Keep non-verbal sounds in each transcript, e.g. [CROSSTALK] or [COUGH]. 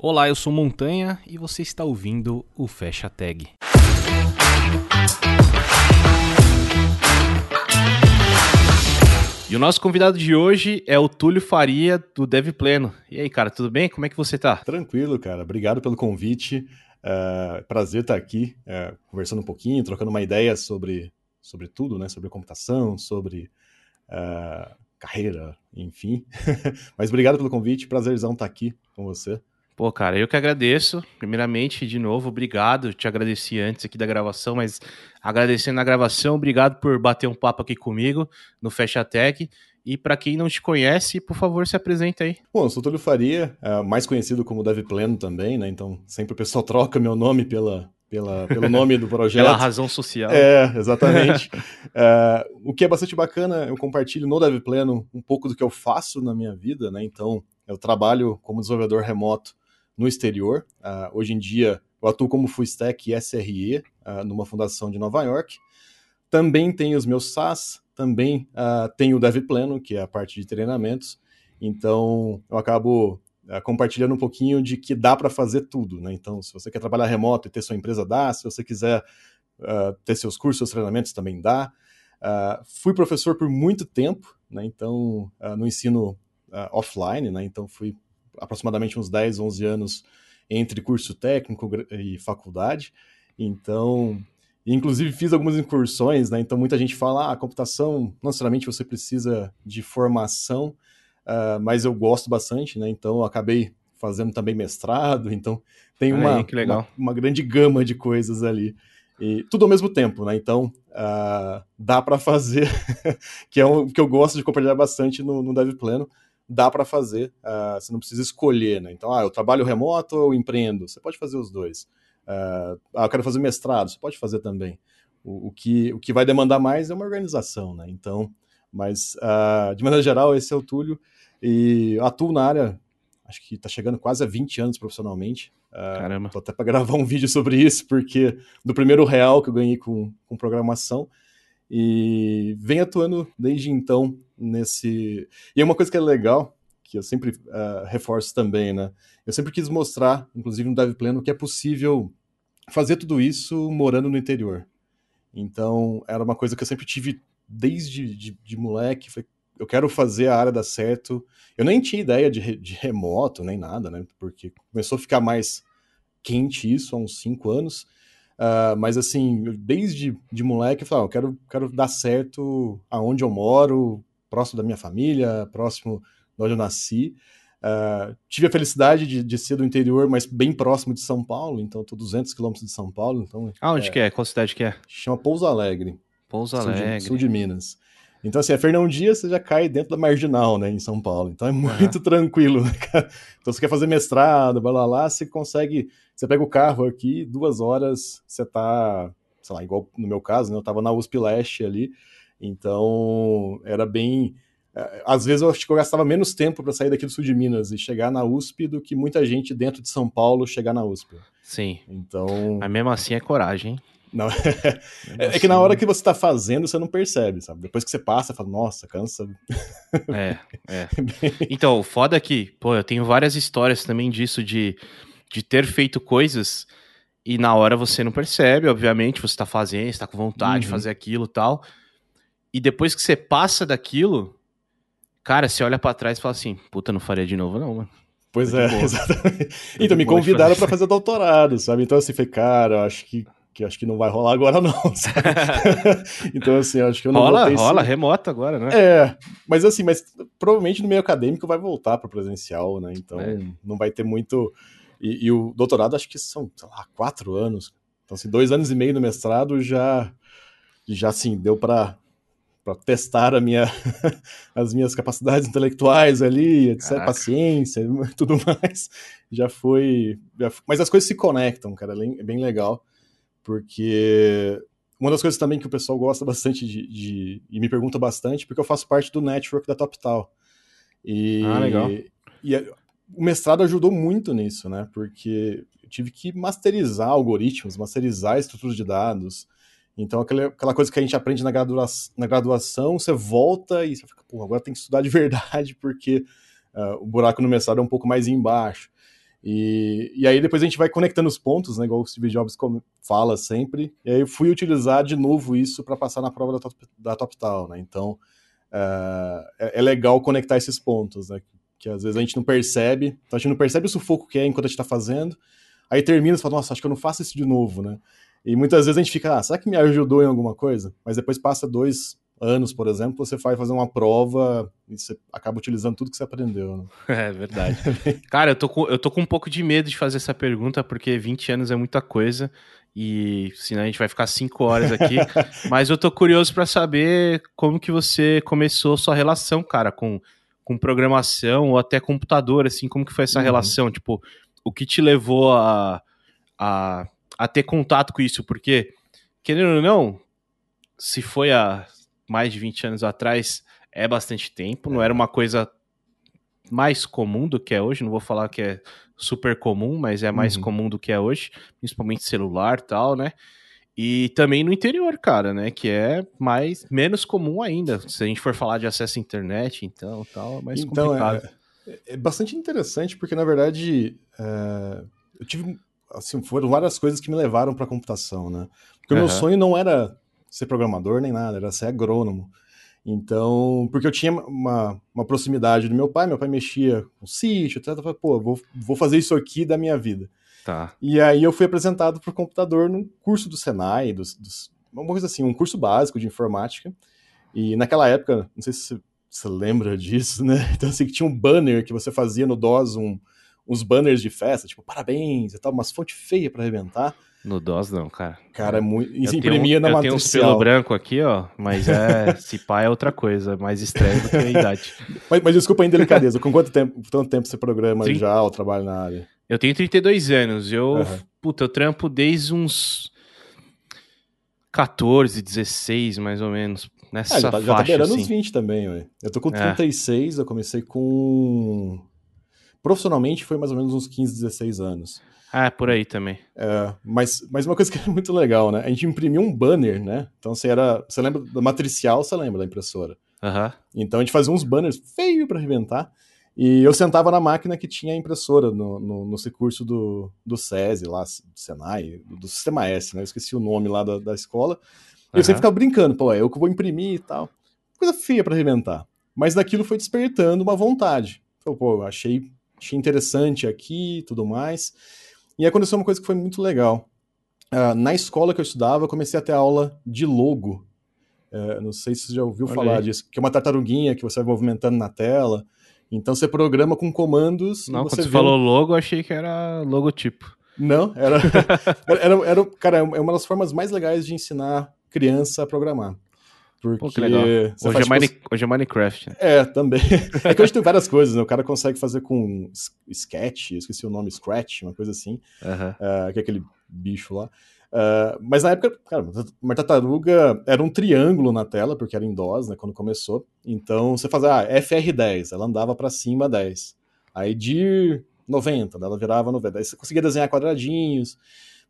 Olá, eu sou Montanha e você está ouvindo o Fecha Tag. E o nosso convidado de hoje é o Túlio Faria, do Dev Pleno. E aí, cara, tudo bem? Como é que você tá? Tranquilo, cara. Obrigado pelo convite. Uh, prazer estar aqui uh, conversando um pouquinho, trocando uma ideia sobre, sobre tudo, né? Sobre computação, sobre uh, carreira, enfim. [LAUGHS] Mas obrigado pelo convite, prazerzão estar aqui com você. Pô, cara, eu que agradeço. Primeiramente, de novo, obrigado. Te agradeci antes aqui da gravação, mas agradecendo na gravação, obrigado por bater um papo aqui comigo no Fecha Tech. E para quem não te conhece, por favor, se apresenta aí. Bom, eu sou Túlio Faria, é, mais conhecido como Dev Pleno também, né? Então, sempre o pessoal [LAUGHS] troca meu nome pela, pela, pelo nome do [LAUGHS] projeto. Pela razão social. É, exatamente. [LAUGHS] é, o que é bastante bacana, eu compartilho no Dev Pleno um pouco do que eu faço na minha vida, né? Então, eu trabalho como desenvolvedor remoto no exterior. Uh, hoje em dia, eu atuo como full stack SRE uh, numa fundação de Nova York. Também tenho os meus SaaS, também uh, tenho o Dev Pleno, que é a parte de treinamentos. Então, eu acabo compartilhando um pouquinho de que dá para fazer tudo. Né? Então, se você quer trabalhar remoto e ter sua empresa, dá. Se você quiser ter seus cursos, seus treinamentos, também dá. fui professor por muito tempo, né? então, no ensino offline, né? então fui aproximadamente uns 10, 11 anos entre curso técnico e faculdade. Então, inclusive fiz algumas incursões, né? Então muita gente fala, ah, computação, não necessariamente você precisa de formação, uh, mas eu gosto bastante, né? Então acabei fazendo também mestrado, então tem uma, Aí, uma, uma, grande gama de coisas ali. E tudo ao mesmo tempo, né? Então uh, dá para fazer, [LAUGHS] que é o que eu gosto de compartilhar bastante no, no Dev Pleno dá para fazer, uh, você não precisa escolher, né? Então, ah, eu trabalho remoto ou eu empreendo? Você pode fazer os dois. Uh, ah, eu quero fazer mestrado, você pode fazer também. O, o, que, o que vai demandar mais é uma organização, né? Então, mas uh, de maneira geral, esse é o Túlio e atuo na área, acho que está chegando quase a 20 anos profissionalmente. Caramba. Tô até para [LAUGHS] gravar um vídeo sobre isso, porque do primeiro real que eu ganhei com, com programação, e vem atuando desde então nesse. E é uma coisa que é legal, que eu sempre uh, reforço também, né? Eu sempre quis mostrar, inclusive no Dev Pleno, que é possível fazer tudo isso morando no interior. Então, era uma coisa que eu sempre tive desde de, de moleque. Foi, eu quero fazer a área dar certo. Eu nem tinha ideia de, de remoto, nem nada, né? Porque começou a ficar mais quente isso há uns cinco anos. Uh, mas assim, desde de moleque, eu falava, eu quero, quero dar certo aonde eu moro, próximo da minha família, próximo de onde eu nasci. Uh, tive a felicidade de, de, ser do interior, mas bem próximo de São Paulo, então estou 200 quilômetros de São Paulo. Então, Aonde é, que é? Qual cidade que é? Chama Pouso Alegre. Pouso Alegre. Sul de, sul de Minas. Então, assim, a Fernão Dias você já cai dentro da marginal, né, em São Paulo. Então é muito uhum. tranquilo, né? Então você quer fazer mestrado, blá, blá, lá, você consegue. Você pega o carro aqui, duas horas, você tá, sei lá, igual no meu caso, né? Eu tava na USP Leste ali. Então era bem. É, às vezes eu acho que eu gastava menos tempo para sair daqui do sul de Minas e chegar na USP do que muita gente dentro de São Paulo chegar na USP. Sim. Então. Mas mesmo assim é coragem, hein? Não, [LAUGHS] é, é, que na hora que você tá fazendo, você não percebe, sabe? Depois que você passa, você fala, nossa, cansa. É, é. [LAUGHS] Então, o foda é que, pô, eu tenho várias histórias também disso, de, de ter feito coisas e na hora você não percebe, obviamente, você tá fazendo, você tá com vontade uhum. de fazer aquilo e tal. E depois que você passa daquilo, cara, você olha para trás e fala assim, puta, não faria de novo não, mano. Pois é, [LAUGHS] exatamente. Então, me convidaram para fazer doutorado, sabe? Então, assim, falei, cara, eu acho que que acho que não vai rolar agora não. [LAUGHS] [LAUGHS] então assim, acho que eu não rola, rola esse... remoto agora, né? É, mas assim, mas provavelmente no meio acadêmico vai voltar para presencial, né? Então é. não vai ter muito. E, e, o doutorado acho que são, sei lá, quatro anos. Então assim, dois anos e meio no mestrado já, já assim deu para para testar a minha, [LAUGHS] as minhas capacidades intelectuais ali, etc, Caraca. paciência, [LAUGHS] tudo mais. Já foi, já foi, mas as coisas se conectam, cara, é bem legal porque uma das coisas também que o pessoal gosta bastante de, de, e me pergunta bastante, porque eu faço parte do network da TopTal. E, ah, legal. E a, o mestrado ajudou muito nisso, né? Porque eu tive que masterizar algoritmos, masterizar estruturas de dados. Então, aquela, coisa que a gente aprende na, gradua, na graduação, você volta e você fica, pô, agora tem que estudar de [LAUGHS] verdade, porque uh, o buraco no mestrado é um pouco mais embaixo. E, e aí depois a gente vai conectando os pontos, né, igual o Steve Jobs fala sempre. E aí eu fui utilizar de novo isso para passar na prova da Top, da né? Então uh, é, é, legal conectar esses pontos, né? Que às vezes a gente não percebe, então a gente não percebe o sufoco que é enquanto a gente está fazendo. Aí termina e fala, nossa, acho que eu não faço isso de novo, né? E muitas vezes a gente fica, ah, será que me ajudou em alguma coisa? Mas depois passa dois, anos, por exemplo, você vai fazer uma prova e você acaba utilizando tudo que você aprendeu. Né? [LAUGHS] É verdade. [LAUGHS] Cara, eu tô, com, eu tô com um pouco de medo de fazer essa pergunta, porque 20 anos é muita coisa e senão a gente vai ficar 5 horas aqui. [LAUGHS] mas eu tô curioso para saber como que você começou sua relação, cara, com, com programação ou até computador, assim, como que foi essa uhum. relação? Tipo, o que te levou a, a, a ter contato com isso? Porque, querendo ou não, se foi a mais de 20 anos atrás é bastante tempo, não era uma coisa mais comum do que é hoje, não vou falar que é super comum, mas é mais uhum. comum do que é hoje, principalmente celular tal, né? E também no interior, cara, né? Que é mais menos comum ainda. Se a gente for falar de acesso à internet, então, tal, é mais então, complicado. É, é bastante interessante porque na verdade é, eu tive assim foram várias coisas que me levaram para computação, né? Porque uhum. o meu sonho não era ser programador nem nada, era ser agrônomo. Então, porque eu tinha uma, uma proximidade do meu pai, meu pai mexia com sítio, etc. Eu falei, pô, vou, vou fazer isso aqui da minha vida. Tá. E aí eu fui apresentado para o computador num curso do Senai, dos, dos, uma coisa assim, um curso básico de informática. E naquela época, não sei se você lembra disso, né? [LAUGHS] Então, assim, que tinha um banner que você fazia no DOS, um, uns banners de festa, tipo, parabéns e tal, umas fontes feias para arrebentar. No DOS não, cara. Cara, é muito. E imprimia na eu matricial. Tenho uns pelo branco aqui, ó, mas é. [LAUGHS] se pá é outra coisa, mais estranho do que a idade. mas, mas desculpa a indelicadeza, com quanto tempo, tanto tempo você programa 30... já ou trabalha na área? Eu tenho 32 anos. Eu, uhum. puta, eu trampo desde uns 14, 16, mais ou menos. Nessa ah, já, tá, já tá beirando assim. uns 20 também, ué. Eu tô com 36, é. eu comecei com. Profissionalmente foi mais ou menos uns 15, 16 anos. Ah, por aí também. É, mas, mas uma coisa que é muito legal, né? A gente imprimiu um banner, né? Então você era. Você lembra da matricial, você lembra da impressora? Uhum. Então a gente fazia uns banners feio para arrebentar. E eu sentava na máquina que tinha a impressora no, no, curso do, do SESI, lá, do Senai, do, Sistema S, né? Eu esqueci o nome lá da, da escola. E uhum. eu sempre ficava brincando, pô, é eu que vou imprimir e tal. Coisa feia para arrebentar. Mas daquilo foi despertando uma vontade. Falei, pô, achei, achei interessante aqui e tudo mais. E aconteceu uma coisa que foi muito legal. Uh, na escola que eu estudava, eu comecei a ter aula de logo. Uh, não sei se você já ouviu Olha falar aí. disso, que é uma tartaruguinha que você vai movimentando na tela. Então você programa com comandos. Não, você quando você falou logo, eu achei que era logotipo. Não, [LAUGHS] [LAUGHS] era, era, era, Cara, é uma das formas mais legais de ensinar criança a programar. Porque Pô. Hoje, é Mine... tipo... hoje é Minecraft. Né? É, também. [LAUGHS] É que hoje tem várias coisas, né? O cara consegue fazer com Sketch, esqueci o nome, Scratch, uma coisa assim, uh, que é aquele bicho lá. Uh, mas na época, cara, uma tartaruga era um triângulo na tela, porque era em DOS, né, quando começou. Então você fazia ah, FR10, ela andava para cima 10. Aí de 90, ela virava 90. Aí você conseguia desenhar quadradinhos.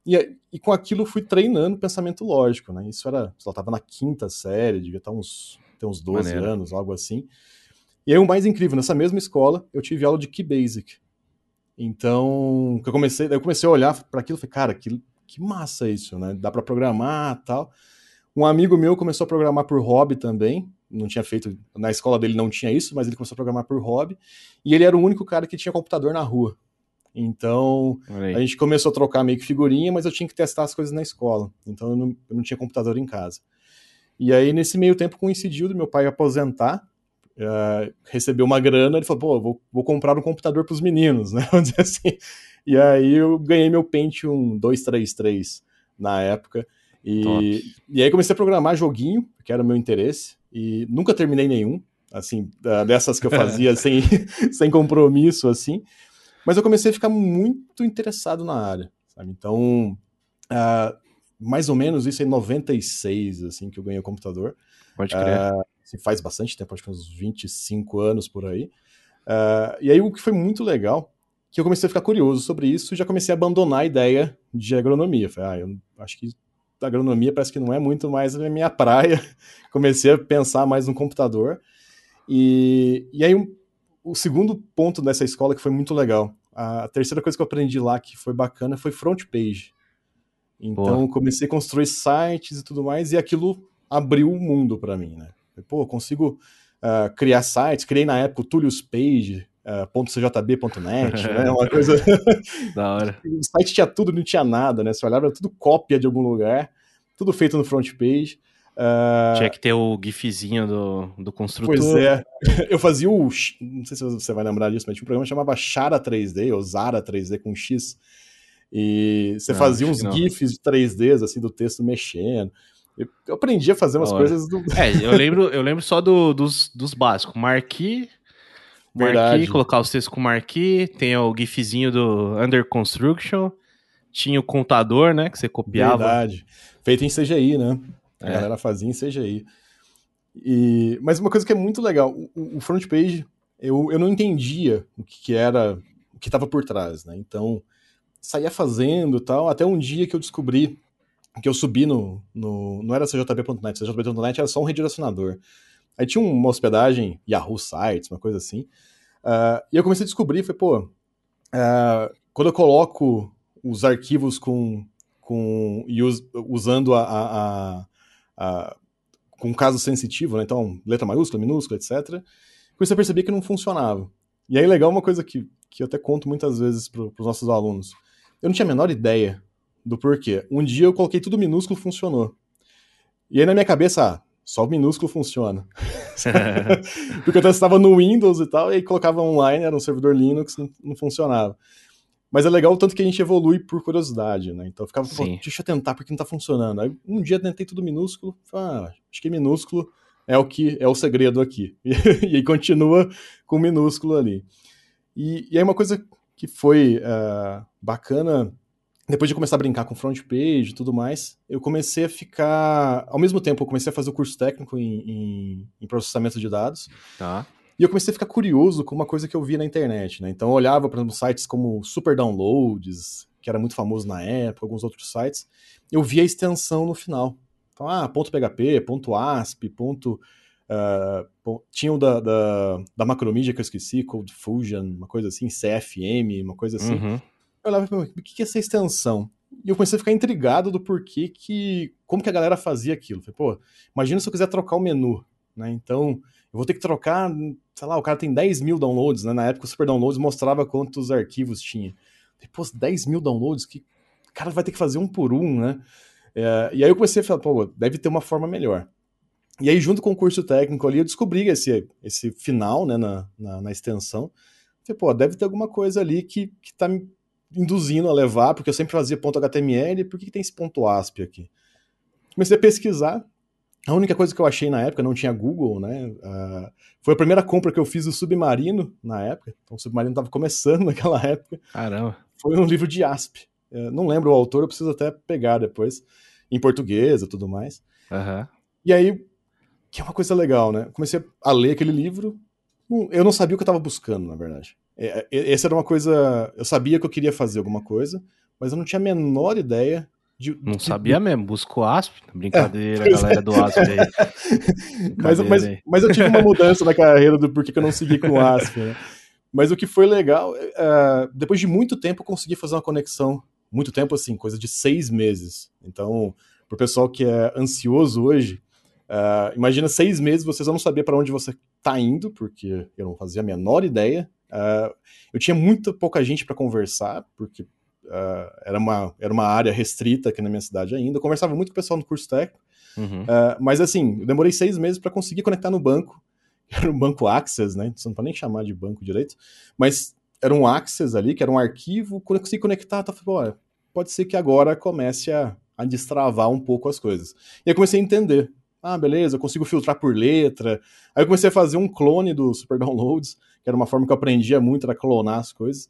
E, e com aquilo fui treinando pensamento lógico, né? Isso era, sei lá, tava na quinta série, devia estar uns, ter uns 12 Maneiro. anos, algo assim. E aí o mais incrível, nessa mesma escola, eu tive aula de Key Basic. Então, eu comecei, eu comecei a olhar para aquilo e falei, cara, que, que massa isso, né? Dá para programar tal. Um amigo meu começou a programar por hobby também, não tinha feito, na escola dele não tinha isso, mas ele começou a programar por hobby, e ele era o único cara que tinha computador na rua. Então, a gente começou a trocar meio que figurinha, mas eu tinha que testar as coisas na escola. Então, eu não, eu não tinha computador em casa. E aí, nesse meio tempo, coincidiu do meu pai aposentar, uh, recebeu uma grana, ele falou, pô, vou, vou comprar um computador para os meninos, [LAUGHS] né? Vamos dizer assim. E aí, eu ganhei meu Pentium 233 na época. E, e aí, comecei a programar joguinho, que era o meu interesse, e nunca terminei nenhum, assim, dessas que eu fazia [LAUGHS] sem, [LAUGHS] sem compromisso, assim. Mas eu comecei a ficar muito interessado na área, sabe? Então, uh, mais ou menos isso em 96, assim, que eu ganhei o computador. Pode crer. Uh, faz bastante tempo, acho que uns 25 anos por aí. Uh, e aí o que foi muito legal, que eu comecei a ficar curioso sobre isso e já comecei a abandonar a ideia de agronomia. Falei, ah, eu acho que a agronomia parece que não é muito mais a minha praia. [LAUGHS] comecei a pensar mais no computador. E, e aí o segundo ponto dessa escola que foi muito legal, a terceira coisa que eu aprendi lá que foi bacana foi front page. Então, Boa. comecei a construir sites e tudo mais, e aquilo abriu o mundo para mim, né? Pô, consigo uh, criar sites, criei na época o Tullius Page, uh, .cjb.net, né? [LAUGHS] Uma coisa... [LAUGHS] da hora. [LAUGHS] o site tinha tudo, não tinha nada, né? Você olhava, tudo cópia de algum lugar, tudo feito no front page. Uh... Tinha que ter o gifzinho do, do construtor. Pois é. Eu fazia o. Não sei se você vai lembrar disso, mas tinha um programa que chamava Chara 3D, ou Zara 3D com X. E você não, fazia uns GIFs de 3Ds, assim, do texto mexendo. Eu aprendi a fazer umas coisas do. É, eu lembro, eu lembro só do, dos, dos básicos. Marquee, Marquee, colocar os textos com Marquee, tem o GIFzinho do Under Construction, tinha o contador, né, que você copiava. Verdade. Feito em CGI, né? A é. galera fazia em CGI. E, mas uma coisa que é muito legal, o, o front page, eu, eu não entendia o que, que era, o que estava por trás, né? Então, saía fazendo tal, até um dia que eu descobri que eu subi no. no não era cjb.net, cjb.net era só um redirecionador. Aí tinha uma hospedagem, Yahoo Sites, uma coisa assim. Uh, e eu comecei a descobrir, falei, pô, uh, quando eu coloco os arquivos com. com us, usando a, a, a, com caso sensitivo, né? Então, letra maiúscula, minúscula, etc. Comecei a perceber que não funcionava. E aí, legal, uma coisa que, que eu até conto muitas vezes para os nossos alunos. Eu não tinha a menor ideia do porquê. Um dia eu coloquei tudo minúsculo funcionou. E aí na minha cabeça, ah, só o minúsculo funciona. [LAUGHS] [LAUGHS] Porque eu testava no Windows e tal, e aí colocava online, era um servidor Linux, não, não funcionava. Mas é legal o tanto que a gente evolui por curiosidade, né? Então eu ficava, pô, deixa eu tentar porque não tá funcionando. Aí um dia tentei tudo minúsculo, ah, acho que minúsculo é o que é o segredo aqui. E, [LAUGHS] e aí continua com minúsculo ali. E, e aí uma coisa que foi uh, bacana depois de começar a brincar com front page e tudo mais, eu comecei a ficar. Ao mesmo tempo, eu comecei a fazer o curso técnico em, em, em processamento de dados. Tá. E eu comecei a ficar curioso com uma coisa que eu via na internet, né? Então eu olhava, para sites como Super Downloads, que era muito famoso na época, alguns outros sites, eu via a extensão no final. Então, ah, ponto .php, ponto .asp, ponto... Uh, tinha o da, da, da Macromedia que eu esqueci, Code Fusion, uma coisa assim, CFM, uma coisa assim. Uhum eu olhava o que é essa extensão? E eu comecei a ficar intrigado do porquê que. Como que a galera fazia aquilo. Falei, pô, imagina se eu quiser trocar o menu. Né? Então, eu vou ter que trocar, sei lá, o cara tem 10 mil downloads, né? Na época o Super Downloads mostrava quantos arquivos tinha. Falei, pô, 10 mil downloads, que o cara vai ter que fazer um por um, né? É, e aí eu comecei a falar, pô, deve ter uma forma melhor. E aí, junto com o curso técnico ali, eu descobri esse, esse final, né, na, na, na extensão. Falei, pô, deve ter alguma coisa ali que, que tá me induzindo a levar, porque eu sempre fazia ponto HTML, por que, que tem esse ponto ASP aqui? Comecei a pesquisar, a única coisa que eu achei na época, não tinha Google, né? Uh, foi a primeira compra que eu fiz do Submarino na época. Então o Submarino estava começando [LAUGHS] naquela época. Caramba. Foi um livro de ASP. Uh, não lembro o autor, eu preciso até pegar depois, em português e tudo mais. Uhum. E aí, que é uma coisa legal, né? Comecei a ler aquele livro. Eu não sabia o que eu estava buscando, na verdade. É, é, essa era uma coisa. Eu sabia que eu queria fazer alguma coisa, mas eu não tinha a menor ideia de. Não de... sabia mesmo, buscou ASP. Brincadeira, é, galera do ASP aí. [LAUGHS] mas, mas, aí. mas eu tive uma mudança na carreira do porquê que eu não segui com o [LAUGHS] ASP, né? Mas o que foi legal, uh, depois de muito tempo eu consegui fazer uma conexão. Muito tempo, assim, coisa de seis meses. Então, pro pessoal que é ansioso hoje, uh, imagina seis meses você só não sabia para onde você tá indo, porque eu não fazia a menor ideia Uh, eu tinha muito pouca gente para conversar, porque uh, era, uma, era uma área restrita aqui na minha cidade ainda. Eu conversava muito com o pessoal no curso técnico, uhum. uh, mas assim, eu demorei seis meses para conseguir conectar no banco. [LAUGHS] Era um banco Access, né? Você não pode nem chamar de banco direito, mas era um Access ali, que era um arquivo. Quando eu consegui conectar, eu falei, pode ser que agora comece a, a destravar um pouco as coisas. E eu comecei a entender. Ah, beleza, eu consigo filtrar por letra. Aí eu comecei a fazer um clone do Super Downloads, que era uma forma que eu aprendia muito, era clonar as coisas.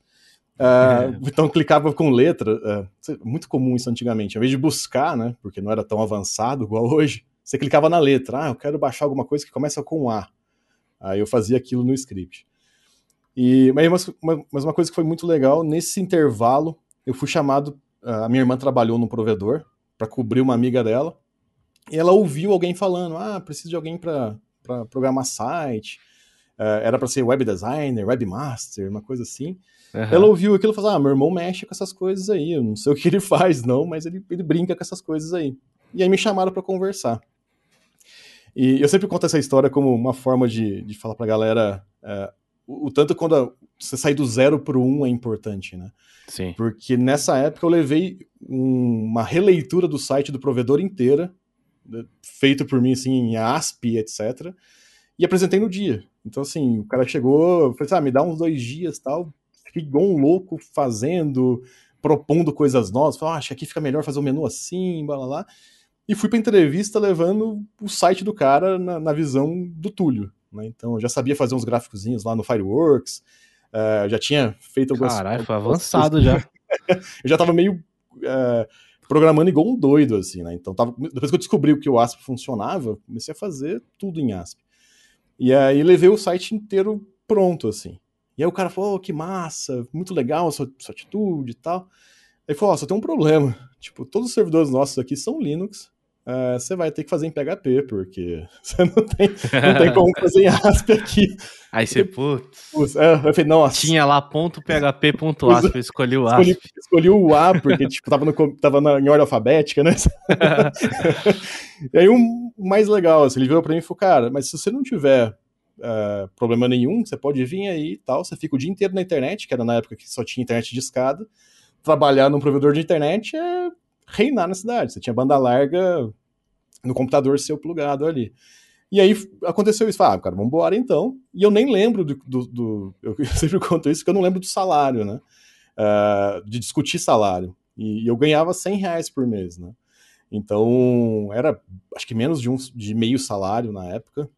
Uh, é. [LAUGHS] Então clicava com letra, uh, muito comum isso antigamente. Ao invés de buscar, né, porque não era tão avançado igual hoje, você clicava na letra. Ah, eu quero baixar alguma coisa que começa com A. Aí eu fazia aquilo no script. E, mas, uma, mas uma coisa que foi muito legal, nesse intervalo, eu fui chamado. Uh, a minha irmã trabalhou no provedor para cobrir uma amiga dela. E ela ouviu alguém falando: Ah, preciso de alguém para programar site. uh, era para ser web designer, webmaster, uma coisa assim. Uhum. Ela ouviu aquilo e falou: Ah, meu irmão mexe com essas coisas aí. Eu não sei o que ele [LAUGHS] faz, não, mas ele, ele brinca com essas coisas aí. E aí me chamaram para conversar. E eu sempre conto essa história como uma forma de, de falar pra galera uh, o, o, tanto quando você sair do zero pro um é importante, né? Sim. Porque nessa época eu levei um, uma releitura do site do provedor inteira, feito por mim, assim, em ASP, etc. E apresentei no dia. Então, assim, o cara chegou, falei assim, ah, me dá uns dois dias tal. Fiquei igual um louco fazendo, propondo coisas novas. Falei, ah, acho que aqui fica melhor fazer o um menu assim, blá, blá, blá. E fui pra entrevista levando o site do cara na, na visão do Túlio. Né? Então, eu já sabia fazer uns gráficozinhos lá no Fireworks, uh, já tinha feito algumas... Caralho, foi avançado já. [LAUGHS] eu já tava meio uh, programando igual um doido, assim, né? Então, tava... depois que eu descobri que o ASP funcionava, comecei a fazer tudo em ASP. E aí levei o site inteiro pronto, assim. E aí o cara falou, oh, que massa, muito legal a sua, sua atitude e tal. Aí falou, oh, só tem um problema. [LAUGHS] Tipo, todos os servidores nossos aqui são Linux, uh, você vai ter que fazer em PHP, porque [LAUGHS] você não tem, não tem como [LAUGHS] fazer em ASP aqui. Aí você, putz. É, eu falei, nossa. Tinha lá ponto .php ponto .asp, eu escolhi o ASP. Escolhi, escolhi o A, porque [LAUGHS] tipo, tava, no, tava na, em ordem alfabética, né? e aí o um, mais legal, assim, ele virou pra mim e falou, cara, mas se você não tiver uh, problema nenhum, você pode vir aí e tal, você fica o dia inteiro na internet, que era na época que só tinha internet de escada, trabalhar num provedor de internet é reinar na cidade. Você tinha banda larga no computador seu plugado ali. E aí aconteceu isso, ah, cara, vamos embora então. E eu nem lembro do, do, do, Eu [LAUGHS] sempre conto isso, porque eu não lembro do salário, né? Uh, de discutir salário. E, e, eu ganhava 100 reais por mês, né? Então, era acho que menos de, um, de meio salário na época.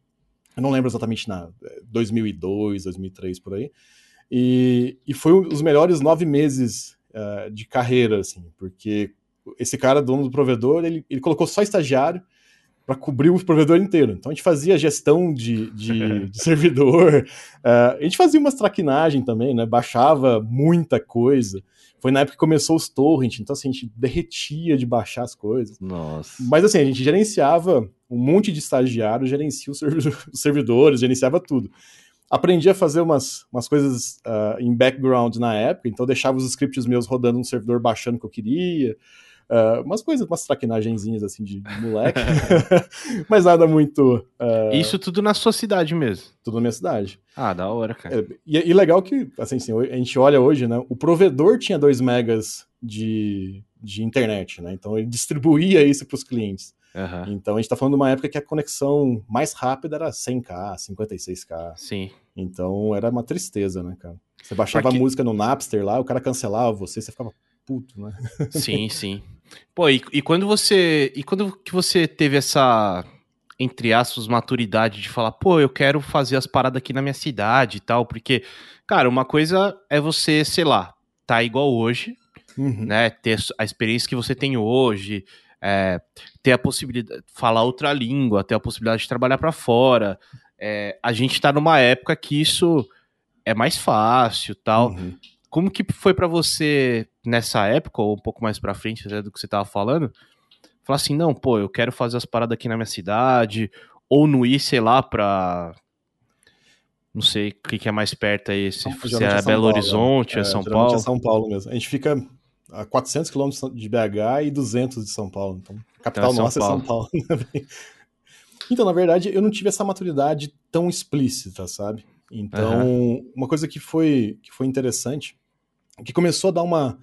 Eu não lembro exatamente na 2002, 2003, por aí. E, e foi um dos melhores nove meses uh, de carreira, assim, porque esse cara, dono do provedor, ele, ele colocou só estagiário para cobrir o provedor inteiro. Então a gente fazia gestão de, de, [LAUGHS] de servidor, uh, a gente fazia umas traquinagens também, né? Baixava muita coisa. Foi na época que começou os torrent, então assim, a gente derretia de baixar as coisas. Nossa. Mas assim, a gente gerenciava um monte de estagiários, gerencia [LAUGHS] os servidores, gerenciava tudo. Aprendi a fazer umas, umas coisas uh, em background na época, então deixava os scripts meus rodando no servidor baixando o que eu queria. Uh, umas coisas, umas traquinagenzinhas assim de, [LAUGHS] moleque. [LAUGHS] Mas nada muito. Uh... Isso tudo na sua cidade mesmo? Tudo na minha cidade. Ah, da hora, cara. É, e, e, legal que, assim, assim, a gente olha hoje, né? O provedor tinha 2 megas de, de internet, né? Então ele distribuía isso para os clientes. Uhum. Então a gente está falando de uma época que a conexão mais rápida era 100k, 56k. Sim. Então era uma tristeza, né, cara? Você baixava Porque... a música no Napster lá, o cara cancelava você, você ficava puto, né? Sim, sim. Pô, e, e, quando você. E quando que você teve essa, entre aspas, maturidade de falar, pô, eu quero fazer as paradas aqui na minha cidade e tal, porque, cara, uma coisa é você, sei lá, tá igual hoje, uhum. né? Ter a experiência que você tem hoje, é, ter a possibilidade de falar outra língua, ter a possibilidade de trabalhar para fora. É, a gente tá numa época que isso é mais fácil tal. Uhum. Como que foi para você nessa época, ou um pouco mais pra frente do que você tava falando? Falar assim, não, pô, eu quero fazer as paradas aqui na minha cidade, ou não ir, sei lá, pra. Não sei o que, que é mais perto aí, se, se é, é Belo Paulo, Horizonte, é, é São Paulo. É São Paulo mesmo. A gente fica a 400 quilômetros de BH e 200 de São Paulo. Então, a capital então, nossa é São Paulo. [LAUGHS] então, na verdade, eu não tive essa maturidade tão explícita, sabe? Então, uhum. uma coisa que foi, que foi interessante que começou a dar uma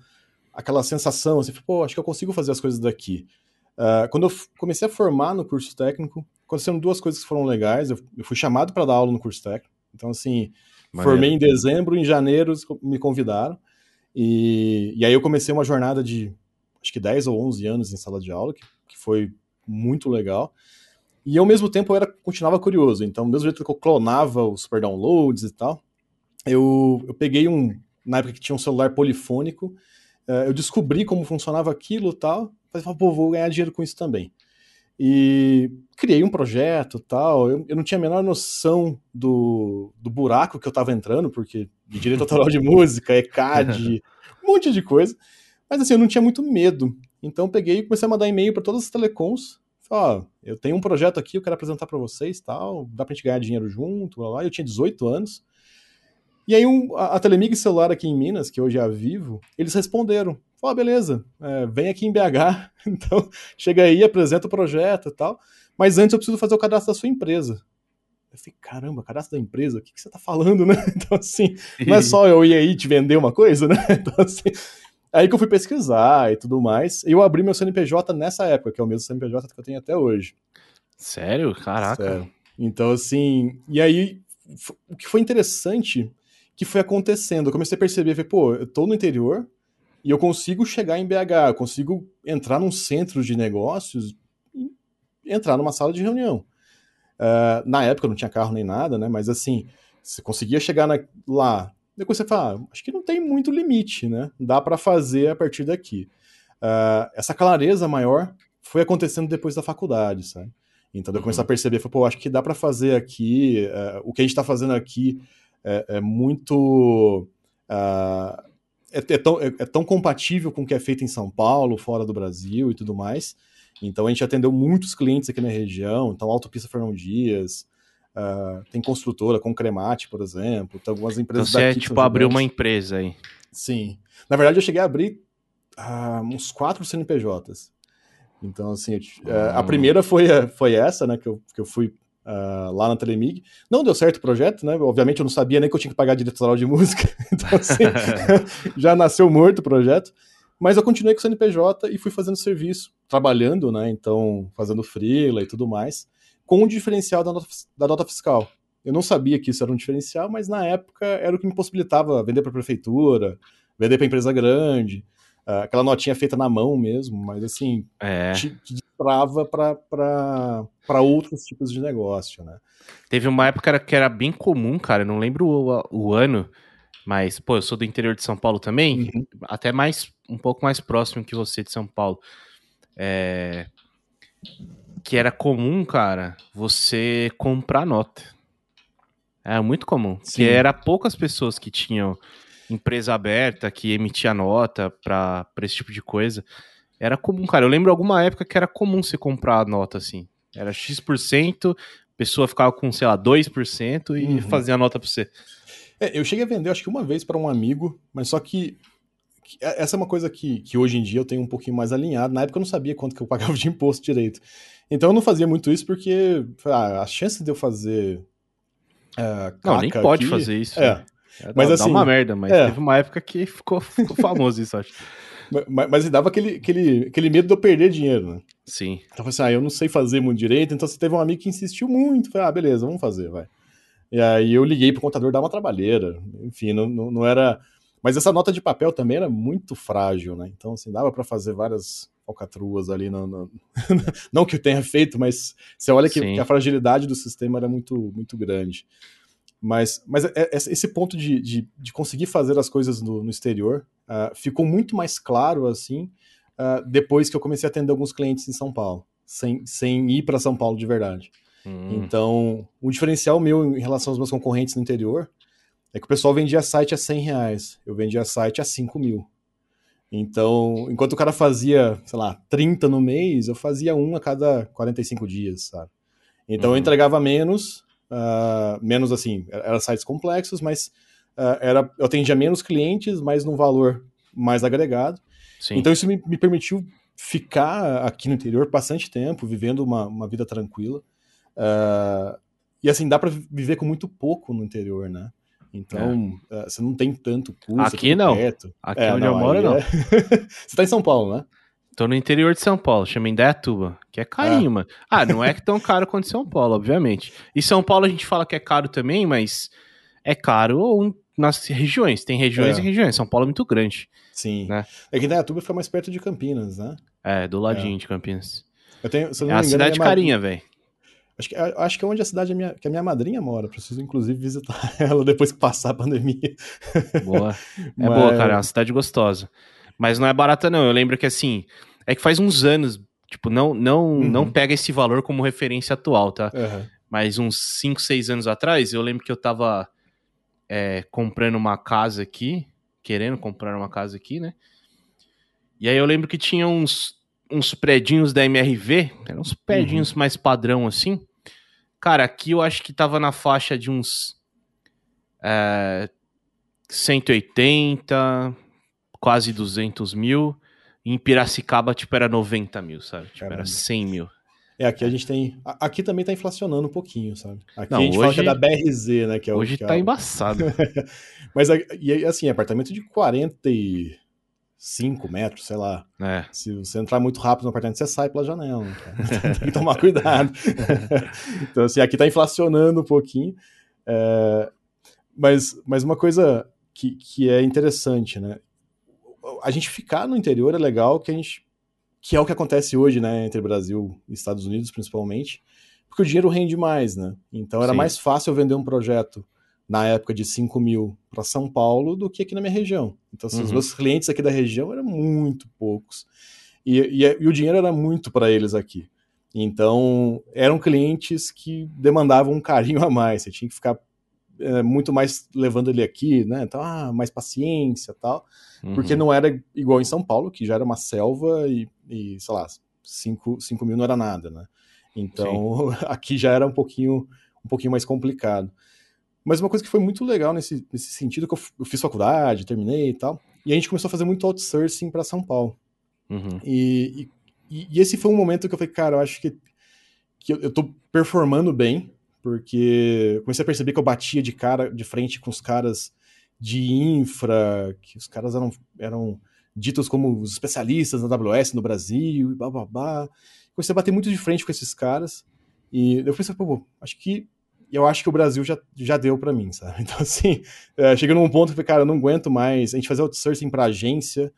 aquela sensação, assim, pô, acho que eu consigo fazer as coisas daqui. Uh, quando eu comecei a formar no curso técnico, aconteceram duas coisas que foram legais. Eu, eu fui chamado para dar aula no curso técnico, então assim, Maneiro. formei em dezembro, em janeiro me convidaram, e, e aí eu comecei uma jornada de acho que 10 ou 11 anos em sala de aula, que, que foi muito legal. E ao mesmo tempo eu era, continuava curioso, então, do mesmo jeito que eu clonava os super downloads e tal, eu, eu peguei um, na época que tinha um celular polifônico, uh, eu descobri como funcionava aquilo e tal, falei, pô, vou ganhar dinheiro com isso também. E criei um projeto tal, eu, eu não tinha a menor noção do, do buraco que eu estava entrando, porque de direito [LAUGHS] autoral de música, ECAD, um monte de coisa, mas assim, eu não tinha muito medo. Então peguei e comecei a mandar e-mail para todas as telecoms, Ó, eu tenho um projeto aqui, eu quero apresentar para vocês, tal, dá pra gente ganhar dinheiro junto, lá, lá. Eu tinha 18 anos. E aí um, a, a Telemig Celular aqui em Minas, que hoje é a Vivo, eles responderam. Ah, beleza, é, vem aqui em BH, [LAUGHS] então chega aí, apresenta o projeto e tal, mas antes eu preciso fazer o cadastro da sua empresa. Eu falei, caramba, cadastro da empresa? O que, que você tá falando, né? [LAUGHS] Então, assim, não é só eu ir aí te vender uma coisa, né? [LAUGHS] Então, assim, aí que eu fui pesquisar e tudo mais, e eu abri meu CNPJ nessa época, que é o mesmo CNPJ que eu tenho até hoje. Sério? Caraca. Sério. Então, assim, e aí, o que foi interessante que foi acontecendo. Eu comecei a perceber, falei, pô, eu tô no interior e eu consigo chegar em BH, eu consigo entrar num centro de negócios e entrar numa sala de reunião. Uh, na época não tinha carro nem nada, né? Mas assim, você conseguia chegar na, lá. Depois você fala, ah, acho que não tem muito limite, né? Dá para fazer a partir daqui. Uh, essa clareza maior foi acontecendo depois da faculdade, sabe? Então eu comecei a uhum. perceber, falei, pô, acho que dá para fazer aqui, uh, o que a gente está fazendo aqui é, é muito. Uh, é, é, tão, é, é, tão compatível com o que é feito em São Paulo, fora do Brasil e tudo mais. Então a gente atendeu muitos clientes aqui na região, então Autopista Fernão Dias, uh, tem construtora, com Cremate, por exemplo, tem algumas empresas então, você daqui. Você, tipo, abriu uma empresa aí. Sim. Na verdade, eu cheguei a abrir uh, uns quatro CNPJs. Então, assim, eu, uh, a primeira foi, foi essa, né, que eu, que eu fui uh, lá na Telemig. Não deu certo o projeto, né? Obviamente eu não sabia nem que eu tinha que pagar direito autoral de [LAUGHS] música. Então, assim, [LAUGHS] já nasceu morto o projeto. Mas eu continuei com o CNPJ e fui fazendo serviço, trabalhando, né? Então, fazendo freela e tudo mais, com o diferencial da nota, da nota fiscal. Eu não sabia que isso era um diferencial, mas na época era o que me possibilitava vender para a prefeitura, vender para empresa grande, aquela notinha feita na mão mesmo, mas assim, é. te, te trava para outros tipos de negócio, né? Teve uma época que era bem comum, cara, não lembro o, o ano, mas, pô, eu sou do interior de São Paulo também, uhum. até mais, um pouco mais próximo que você de São Paulo. É... Que era comum, cara, você comprar nota. Era muito comum. Sim. Que era poucas pessoas que tinham empresa aberta, que emitia nota para esse tipo de coisa. Era comum, cara. Eu lembro alguma época que era comum você comprar a nota assim. Era X%, a pessoa ficava com, sei lá, 2% e uhum. fazia a nota pra você. É, eu cheguei a vender, acho que uma vez para um amigo, mas só que, que, é, essa é uma coisa que, que hoje em dia eu tenho um pouquinho mais alinhado. Na época eu não sabia quanto que eu pagava de imposto direito. Então eu não fazia muito isso porque ah, a chance de eu fazer. Uh, não, nem pode aqui, fazer isso. É. Né? É, mas dá, assim, dá uma merda, mas é. teve uma época que ficou, [LAUGHS] ficou famoso isso, acho. Mas, mas dava aquele, aquele, aquele medo de eu perder dinheiro, né? Sim. Então eu falei assim, ah, eu não sei fazer muito direito, então você teve um amigo que insistiu muito. Falei, ah, beleza, vamos fazer, vai. E aí eu liguei pro contador dar uma trabalheira. Enfim, não, não, não, era. Mas essa nota de papel também era muito frágil, né? Então, assim, dava para fazer várias falcatruas ali. No, no... [LAUGHS] não que eu tenha feito, mas você olha que, que, a fragilidade do sistema era muito, muito grande. Mas, mas é, é, esse ponto de, de, de conseguir fazer as coisas no, no exterior uh, ficou muito mais claro assim uh, depois que eu comecei a atender alguns clientes em São Paulo, sem, sem ir para São Paulo de verdade. Hum. Então, o diferencial meu em relação aos meus concorrentes no interior é que o pessoal vendia site a 100 reais, eu vendia site a 5 mil. Então, enquanto o cara fazia, sei lá, 30 no mês, eu fazia um a cada 45 dias, sabe? Então eu uhum. entregava menos, uh, menos assim, eram sites complexos, mas uh, era, eu atendia menos clientes, mas num valor mais agregado. Sim. Então isso me, me, permitiu ficar aqui no interior bastante tempo, vivendo uma, uma vida tranquila. Uh, e assim, dá para viver com muito pouco no interior, né? Então, é. uh, você não tem tanto custo. Aqui não. Perto. Aqui é, onde não, eu moro, não. É... [LAUGHS] você tá em São Paulo, né? Tô no interior de São Paulo, chama Indaiatuba, que é carinho, ah. mano. Ah, não é tão caro quanto São Paulo, obviamente. E São Paulo a gente fala que é caro também, mas é caro nas regiões. Tem regiões é. e regiões. São Paulo é muito grande. Sim. Né? É que Indaiatuba fica mais perto de Campinas, né? É, do ladinho é. de Campinas. Eu tenho, é a cidade carinha, velho. Acho que, acho que é onde a cidade é minha, que a minha madrinha mora. Preciso, inclusive, visitar [LAUGHS] ela depois que passar a pandemia. Boa. [LAUGHS] É Mas... boa, cara. É uma cidade gostosa. Mas não é barata, não. Eu lembro que, assim, é que faz uns anos, tipo, não não, uhum. não pega esse valor como referência atual, tá? Uhum. Mas uns 5, 6 anos atrás, eu lembro que eu tava é, comprando uma casa aqui, querendo comprar uma casa aqui, né? E aí eu lembro que tinha uns uns predinhos da MRV, eram uns predinhos uhum. mais padrão assim. Cara, aqui eu acho que tava na faixa de uns é, 180, quase 200 mil. Em Piracicaba, tipo, era 90 mil, sabe? Tipo, Caramba. era 100 mil. É, aqui a gente tem. Aqui também tá inflacionando um pouquinho, sabe? Aqui Não, a gente hoje, fala que é da BRZ, né? Que é o, hoje que tá [LAUGHS] é embaçado. Mas, e assim, apartamento de 45 metros, sei lá. É. Se você entrar muito rápido no apartamento, você sai pela janela. Né, [LAUGHS] tem que tomar cuidado. [LAUGHS] então, assim, aqui tá inflacionando um pouquinho. É, mas, mas uma coisa que, que é interessante, né? A gente ficar no interior é legal, que a gente que é o que acontece hoje, né, entre Brasil e Estados Unidos, principalmente, porque o dinheiro rende mais, né? Então era Sim. mais fácil eu vender um projeto na época de 5 mil para São Paulo do que aqui na minha região. Então, assim, uhum. os meus clientes aqui da região eram muito poucos. E, e, e o dinheiro era muito para eles aqui. Então, eram clientes que demandavam um carinho a mais. Você tinha que ficar é, muito mais levando ele aqui, né? Então, ah, mais paciência tal. Uhum. Porque não era igual em São Paulo, que já era uma selva e, e sei lá, 5 mil não era nada, né? Então, Sim. [LAUGHS] aqui já era um pouquinho, um pouquinho mais complicado. Mas uma coisa que foi muito legal nesse, nesse sentido, que eu, eu fiz faculdade, terminei e tal, e a gente começou a fazer muito outsourcing para São Paulo. Uhum. E, e, e, esse foi um momento que eu falei, cara, eu acho que, que eu, eu tô performando bem, porque comecei a perceber que eu batia de cara, de frente com os caras de infra, que os caras eram, eram ditos como os especialistas na AWS no Brasil, e blá. Comecei a bater muito de frente com esses caras, e eu pensei, pô, acho que eu acho que o Brasil já, já deu para mim, sabe? [LAUGHS] Então, assim, é, chega num ponto que, cara, eu não aguento mais a gente fazer outsourcing pra agência,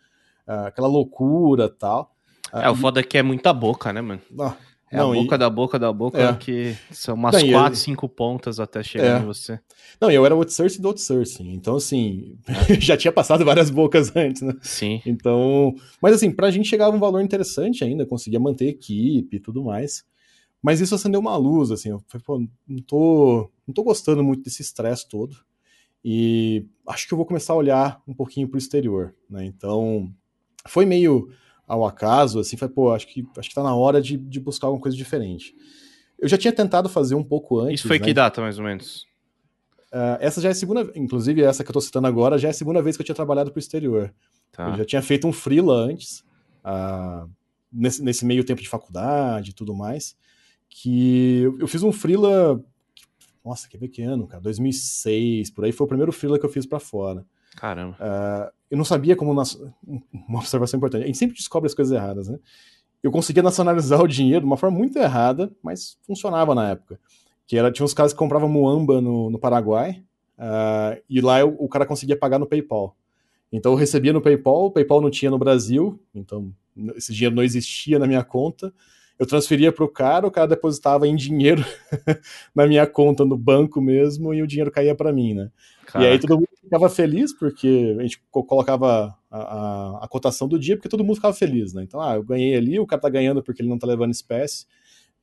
uh, aquela loucura tal. Uh, é, o foda é que é muita boca, né, mano? Ah, é não, a boca e... da boca da boca é. que são umas não, quatro, eu... cinco pontas até chegar é. em você. Não, eu era outsourcing do outsourcing. Então, assim, [LAUGHS] já tinha passado várias bocas antes, né? Sim. Então, mas assim, pra gente chegava um valor interessante ainda, conseguia manter equipe e tudo mais. Mas isso acendeu uma luz, assim, eu falei, pô, não tô, não tô gostando muito desse estresse todo. E acho que eu vou começar a olhar um pouquinho pro exterior, né? Então, foi meio ao acaso, assim, foi, pô, acho que, acho que tá na hora de, de buscar alguma coisa diferente. Eu já tinha tentado fazer um pouco antes. Isso foi né? que data, mais ou menos? Uh, essa já é a segunda, inclusive essa que eu tô citando agora, já é a segunda vez que eu tinha trabalhado pro exterior. Tá. Eu já tinha feito um freela antes, uh, nesse, nesse meio tempo de faculdade e tudo mais, que eu, eu fiz um freela, nossa, que ver que ano, cara, 2006, por aí foi o primeiro freela que eu fiz para fora. Caramba. Uh, eu não sabia como. Uma observação importante. A gente sempre descobre as coisas erradas, né? Eu conseguia nacionalizar [LAUGHS] o dinheiro de uma forma muito errada, mas funcionava na época. Que era, tinha uns caras que compravam muamba no, no Paraguai, uh, e lá eu, o cara conseguia pagar no PayPal. Então eu recebia no PayPal, o PayPal não tinha no Brasil, então esse dinheiro não existia na minha conta. Eu transferia para o cara, o cara depositava em dinheiro [LAUGHS] na minha conta no banco mesmo e o dinheiro caía para mim, né? Caraca. E aí todo mundo ficava feliz, porque a gente colocava a, a, a, cotação do dia, porque todo mundo ficava feliz, né? Então, ah, eu ganhei ali, o cara tá ganhando porque ele não tá levando espécie,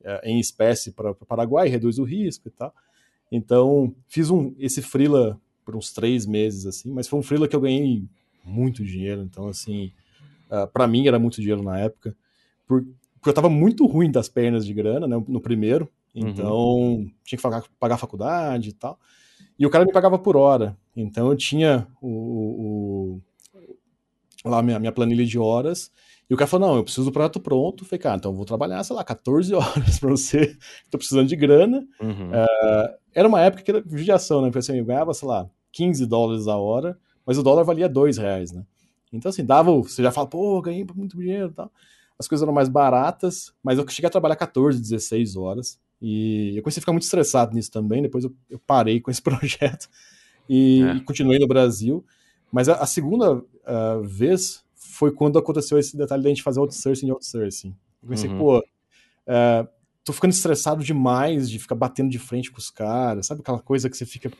é, em espécie para o Paraguai, reduz o risco e tal. Então, fiz um, esse freela por uns três meses, assim, mas foi um freela que eu ganhei muito dinheiro, então, assim, uh, ah, para mim era muito dinheiro na época, por, porque eu tava muito ruim das pernas de grana, né, no primeiro, uhum. então uhum. tinha que pagar, pagar faculdade e tal. E o cara me pagava por hora. Então eu tinha o, o lá minha, minha planilha de horas. E o cara falou: não, eu preciso do projeto pronto. Eu falei, cara, então eu vou trabalhar, sei lá, 14 [LAUGHS] horas para você. Tô precisando de grana. Uhum. Uh, era uma época que era judiação, né? Porque assim, eu ganhava, sei lá, 15 dólares a hora, mas o dólar valia 2 reais, né? Então, assim, dava. Você já fala, pô, ganhei muito dinheiro e tal. As coisas eram mais baratas, mas eu cheguei a trabalhar 14, 16 horas. E eu comecei a ficar muito estressado nisso também. Depois eu, eu parei com esse [LAUGHS] projeto e, é. e, continuei no Brasil. Mas a, a segunda uh, vez foi quando aconteceu esse detalhe da gente fazer outsourcing e outsourcing. Eu pensei, uhum. pô, uh, tô ficando estressado demais de ficar batendo de frente com os caras, sabe aquela coisa que você fica.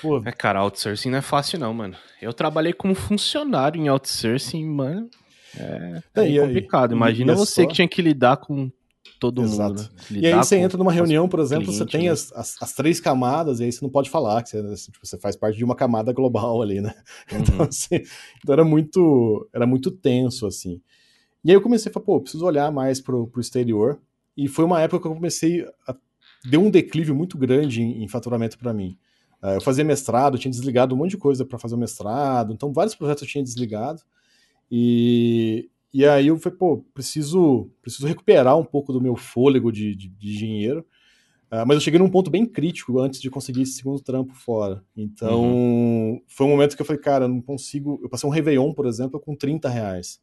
Pô... É, cara, outsourcing não é fácil, não, mano. Eu trabalhei como funcionário em outsourcing, mano. É, é, é complicado. Imagina é você só... que tinha que lidar com todo Exato. mundo. Né? E aí você entra numa reunião, por exemplo, cliente, você tem né? as, as, as, três camadas, e aí você não pode falar, que você, tipo, você faz parte de uma camada global ali, né? [LAUGHS] Uhum. Então, assim, então era muito era muito tenso, assim. E aí eu comecei a falar, pô, preciso olhar mais pro, pro exterior. E foi uma época que eu comecei a. Deu um declive muito grande em, em faturamento para mim. Uh, eu fazia mestrado, tinha desligado um monte de coisa para fazer o mestrado, então vários projetos eu tinha desligado. E, e aí eu falei, pô, preciso, preciso recuperar um pouco do meu fôlego de, de, de engenheiro. Uh, mas eu cheguei num ponto bem crítico antes de conseguir esse segundo trampo fora. Então, uhum. foi um momento que eu falei, cara, não consigo. Eu passei um Réveillon, por exemplo, com 30 reais.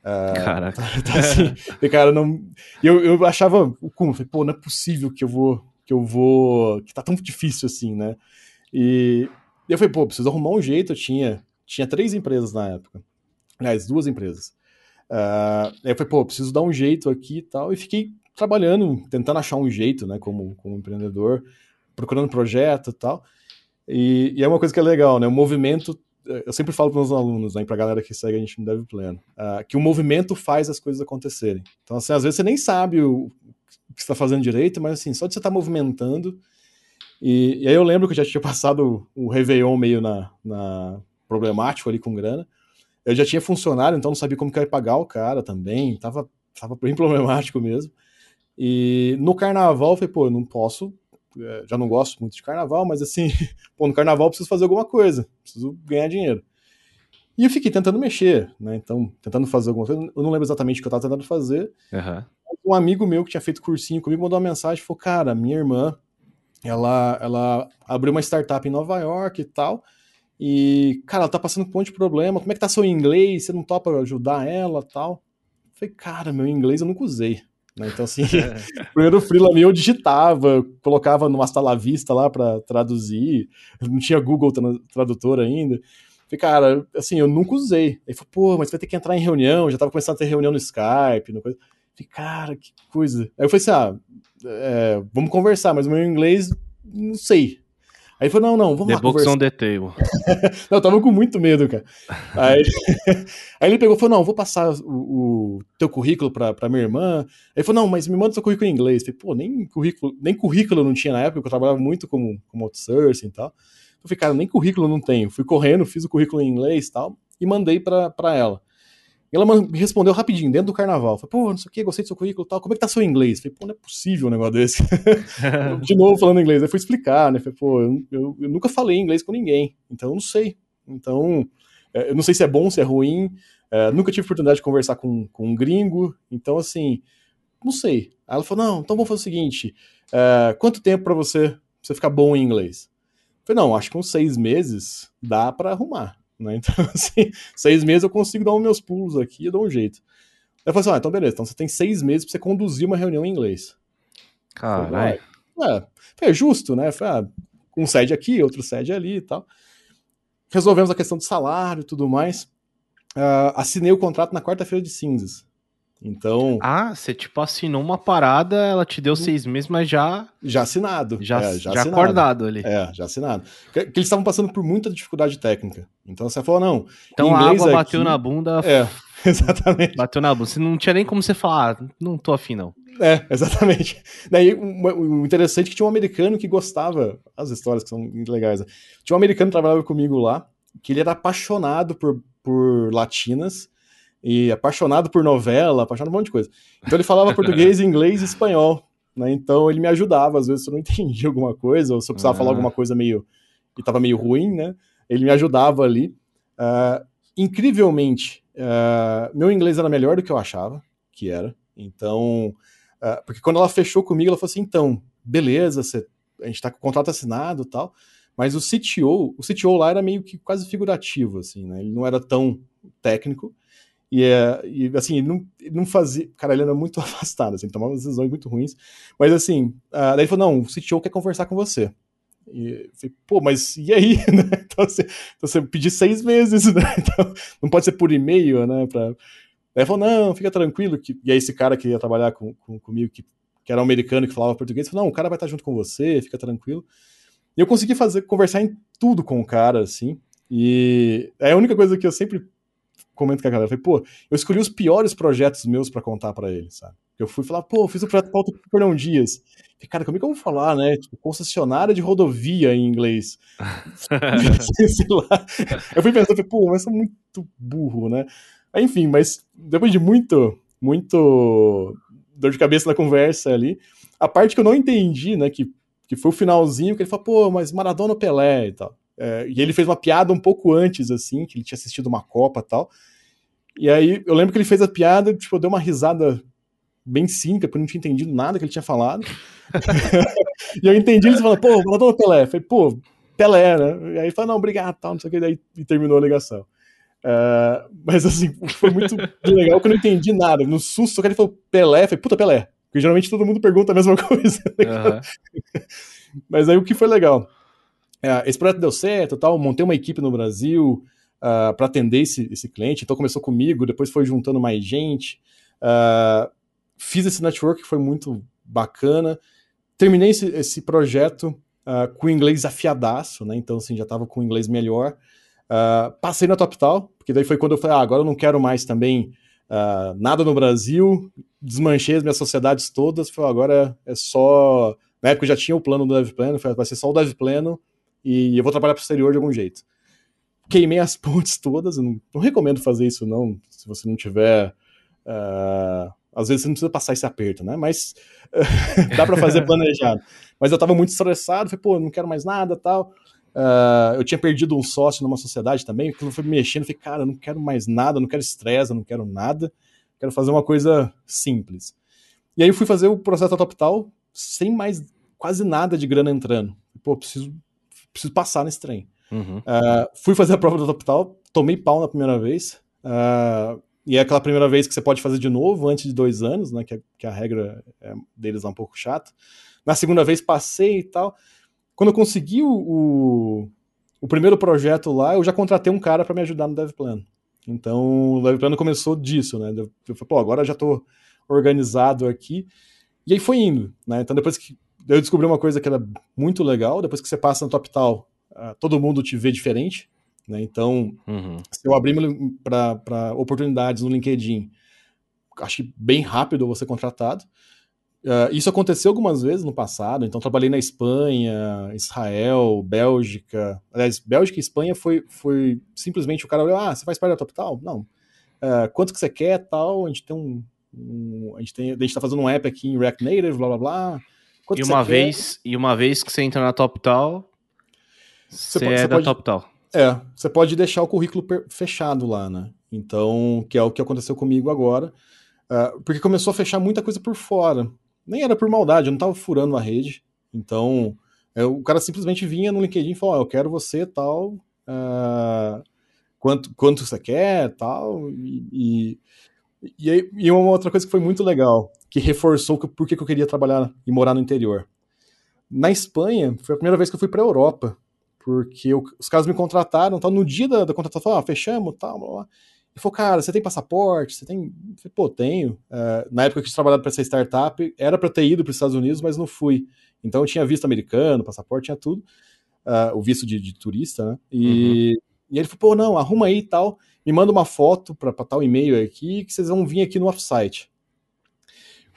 Uh, Caraca. [LAUGHS] Tá, tá assim, cara, não. Eu, eu achava, como? Falei, pô, não é possível que eu vou. Que eu vou. Que tá tão difícil assim, né? E eu falei, pô, preciso arrumar um jeito. Eu tinha, tinha três empresas na época. Aliás, duas empresas. Uh, aí eu falei, pô, preciso dar um jeito aqui e tal. E fiquei trabalhando, tentando achar um jeito, né, como, como empreendedor, procurando projeto e tal. E, e, é uma coisa que é legal, né? O movimento, eu sempre falo para os meus alunos, né, para a galera que segue a gente no Dev Pleno, uh, que o movimento faz as coisas acontecerem. Então, assim, às vezes você nem sabe o, o que está fazendo direito, mas assim, só de você estar tá movimentando. E, e, aí eu lembro que eu já tinha [LAUGHS] passado o Réveillon meio na, na problemático ali com grana. Eu já tinha funcionário, então não sabia como que eu ia pagar o cara também. Tava, tava bem [LAUGHS] problemático mesmo. E no carnaval, eu falei, pô, eu não posso, é, já não gosto muito de carnaval, mas assim, [LAUGHS] pô, no carnaval eu preciso fazer alguma coisa, preciso ganhar dinheiro. E eu fiquei tentando mexer, né? Então, tentando fazer alguma coisa. Eu não lembro exatamente o que eu estava tentando fazer. Uhum. Um amigo meu que tinha feito cursinho comigo mandou uma mensagem e falou: Cara, minha irmã, ela, ela abriu uma startup em Nova York e tal. E, cara, ela tá passando por um monte de problema. Como é que tá seu inglês? Você não topa ajudar ela tal? Eu falei, cara, meu inglês eu nunca usei. Né? Então, assim, [LAUGHS] [LAUGHS] primeiro freela meu eu digitava, colocava no Hasta la Vista lá para traduzir, não tinha Google Tradutor ainda. Falei, cara, assim, eu nunca usei. Aí falou, pô, mas você vai ter que entrar em reunião, já tava começando a ter reunião no Skype, no coisa. Falei, cara, que coisa. Aí eu falei assim, ah, é, vamos conversar, mas o meu inglês, não sei. Aí ele falou, não, não, vamos the lá books conversar. on the table. [LAUGHS] não, eu tava com muito medo, cara. Aí, [LAUGHS] aí ele pegou e falou, não, vou passar o, o teu currículo pra, pra minha irmã. Aí ele falou, não, mas me manda seu currículo em inglês. Eu falei, pô, nem currículo, nem currículo não tinha na época, porque eu trabalhava muito como, como outsourcing e tal. Eu falei, cara, nem currículo não tenho. Fui correndo, fiz o currículo em inglês e tal, e mandei pra, pra ela. E ela me respondeu rapidinho, dentro do carnaval. Falei, pô, não sei o que, gostei do seu currículo e tal. Como é que tá seu inglês? Falei, pô, não é possível um negócio desse. [LAUGHS] de novo falando inglês. Aí fui explicar, né? Falei, pô, eu, eu, eu, nunca falei inglês com ninguém, então eu não sei. Então, é, eu não sei se é bom, se é ruim. É, nunca tive oportunidade de conversar com, com um gringo. Então, assim, não sei. Aí ela falou, não, então vamos fazer o seguinte. É, quanto tempo para você, você ficar bom em inglês? falei, não, acho que uns seis meses dá para arrumar. Né? [LAUGHS] Então, assim, seis meses eu consigo dar os meus pulos aqui e dou um jeito. Eu falei assim, ah, então beleza, então você tem seis meses pra você conduzir uma reunião em inglês. Caralho. É, é justo, né? Falei, ah, um sede aqui, outro sede ali e tal. Resolvemos a questão do salário e tudo mais. Uh, assinei o contrato na quarta-feira de cinzas. Então. Ah, você tipo assinou uma parada, ela te deu seis meses, mas já. Já assinado. Já, é, já, já assinado. acordado ali. É, já assinado. Porque, eles estavam passando por muita dificuldade técnica. Então você falou, não. Então a água aqui... bateu na bunda. É, [LAUGHS] exatamente. Bateu na bunda. Você não tinha nem como você falar, ah, não tô afim, não. É, [LAUGHS] exatamente. Daí, o interessante é que tinha um americano que gostava. As histórias que são muito legais. Né? Tinha um americano que trabalhava comigo lá, que ele era apaixonado por, por latinas e apaixonado por novela, apaixonado por um monte de coisa. Então ele falava [LAUGHS] português, inglês e espanhol. Né? Então ele me ajudava, às vezes se eu não [LAUGHS] entendia alguma coisa, ou se eu precisava falar alguma coisa meio. e tava meio ruim, né? Ele me ajudava ali. Uh, incrivelmente, uh, meu inglês era melhor do que eu achava que era. Então, uh, porque quando ela fechou comigo, ela falou assim: então, beleza, a gente tá com o contrato assinado e tal. Mas o CTO, o CTO lá era meio que quase figurativo, assim, né? Ele não era tão técnico. E, é, e assim, ele não, ele não fazia. Cara, ele era muito [LAUGHS] afastado, assim, tomava decisões muito ruins. Mas assim, uh, daí ele falou: não, o CTO quer conversar com você. E falei, pô, mas e aí? [LAUGHS] Né? Então, assim, então você pedir seis meses, [LAUGHS] né? Então, não pode ser por e-mail, né? Pra... Ele falou: não, fica tranquilo. Que... E aí, esse cara que ia trabalhar com, com, comigo, que, que era um americano que falava português, falou: não, o cara vai estar junto com você, fica tranquilo. E eu consegui fazer, conversar em tudo com o cara, assim. E é a única coisa que eu sempre comento com a galera. Falei, pô, eu escolhi os piores projetos meus para contar para ele, sabe? Eu fui falar, pô, eu fiz o um projeto pauta por não dias. Falei, cara, como é que eu vou falar, né? Tipo, concessionária de rodovia em inglês. [LAUGHS] [LAUGHS] Sei lá. Eu fui pensando, falei, pô, mas é muito burro, né? Aí Enfim, mas depois de muito, muito dor de cabeça na conversa ali, a parte que eu não entendi, né, que, que foi o finalzinho, que ele falou, pô, mas Maradona Pelé e tal. É, e ele fez uma piada um pouco antes, assim, que ele tinha assistido uma Copa e tal. E aí eu lembro que ele fez a piada, tipo, deu uma risada bem cínica, porque eu não tinha entendido nada que ele tinha falado. [LAUGHS] e eu entendi ele falando, pô, Maradona ou Pelé? Eu falei, pô, Pelé, né? E aí ele falou, não, obrigado, tal, não sei o que, daí e terminou a ligação. Uh, mas assim, foi muito legal que eu não entendi nada. No susto, o cara falou Pelé, eu falei, puta Pelé. Porque geralmente todo mundo pergunta a mesma [LAUGHS] coisa. Uhum. mas aí o que foi legal? Uh, esse projeto deu certo, tal, montei uma equipe no Brasil uh, para atender esse, esse cliente. Então começou comigo, depois foi juntando mais gente. fiz esse network que foi muito bacana. Terminei esse, esse projeto uh, com inglês afiadaço, né? Então, assim, já estava com inglês melhor. Uh, passei na TopTal, porque daí foi quando eu falei, ah, agora eu não quero mais também uh, nada no Brasil, desmanchei as minhas sociedades todas, falei, agora é só... Na época eu já tinha o plano do falei, vai ser só o Dev Plano e eu vou trabalhar para o exterior de algum jeito. Queimei as [LAUGHS] pontes todas, não, não, recomendo fazer isso não, se você não tiver... Uh, às vezes você não precisa passar esse aperto, né? Mas [LAUGHS] dá para fazer planejado. Mas eu estava muito estressado, falei, pô, não quero mais nada tal. Uh, eu tinha perdido um sócio numa sociedade também, que eu fui mexendo, falei, cara, eu não quero mais nada, não quero estresse, não quero nada, quero fazer uma coisa simples. E aí eu fui fazer o processo da TopTal sem mais quase nada de grana entrando. Pô, preciso, preciso passar nesse trem. Uhum. Uh, fui fazer a prova da TopTal, tomei pau na primeira vez. Uh, e é aquela primeira vez que você pode fazer de novo, antes de dois anos, né? Que, a, que a regra é, deles é um pouco chata. Na segunda vez passei e tal. Quando eu consegui o, o, o primeiro projeto lá, eu já contratei um cara para me ajudar no Dev Plan. Então, o Dev Plan começou disso, né? Eu falei, pô, agora já estou organizado aqui. E aí foi indo, né? Então, depois que eu descobri uma coisa que era muito legal, depois que você passa no TopTal, uh, todo mundo te vê diferente. Né? Então, uhum. se eu abrir para oportunidades no LinkedIn, acho que bem rápido eu vou ser contratado. Uh, isso aconteceu algumas vezes no passado, então trabalhei na Espanha, Israel, Bélgica. Aliás, Bélgica e Espanha foi, foi simplesmente o cara olhou, ah, você faz parte da Top Não. Uh, quanto que você quer, tal, a gente tem um, um, a gente tem, a gente tá fazendo um app aqui em React Native, blá blá blá. Quanto e uma vez, quer? e uma vez que você entra na TopTal, você, você pode, é você da pode, TopTal. É, você pode deixar o currículo fechado lá, né? Então, que é o que aconteceu comigo agora. Uh, porque começou a fechar muita coisa por fora. Nem era por maldade, eu não tava furando a rede. Então, é, o cara simplesmente vinha no LinkedIn e falou: oh, eu quero você tal. Uh, quanto, quanto você quer tal. E, e, e, e, uma outra coisa que foi muito legal, que reforçou por que eu queria trabalhar e morar no interior. Na Espanha, foi a primeira vez que eu fui para a Europa porque eu, os caras me contrataram, tal, no dia da, da contratação, ah, fechamos, tal, blá, blá. E falou, cara, você tem passaporte? Você tem? Eu falei, Pô, tenho. Uh, na época que eu tinha trabalhado para essa startup, era para ter ido para os Estados Unidos, mas não fui. Então eu tinha visto americano, passaporte, tinha tudo. Uh, o visto de, de, turista, né? E, uhum. E ele falou, pô, não, arruma aí e tal, me manda uma foto para tal e-mail aqui, que vocês vão vir aqui no offsite.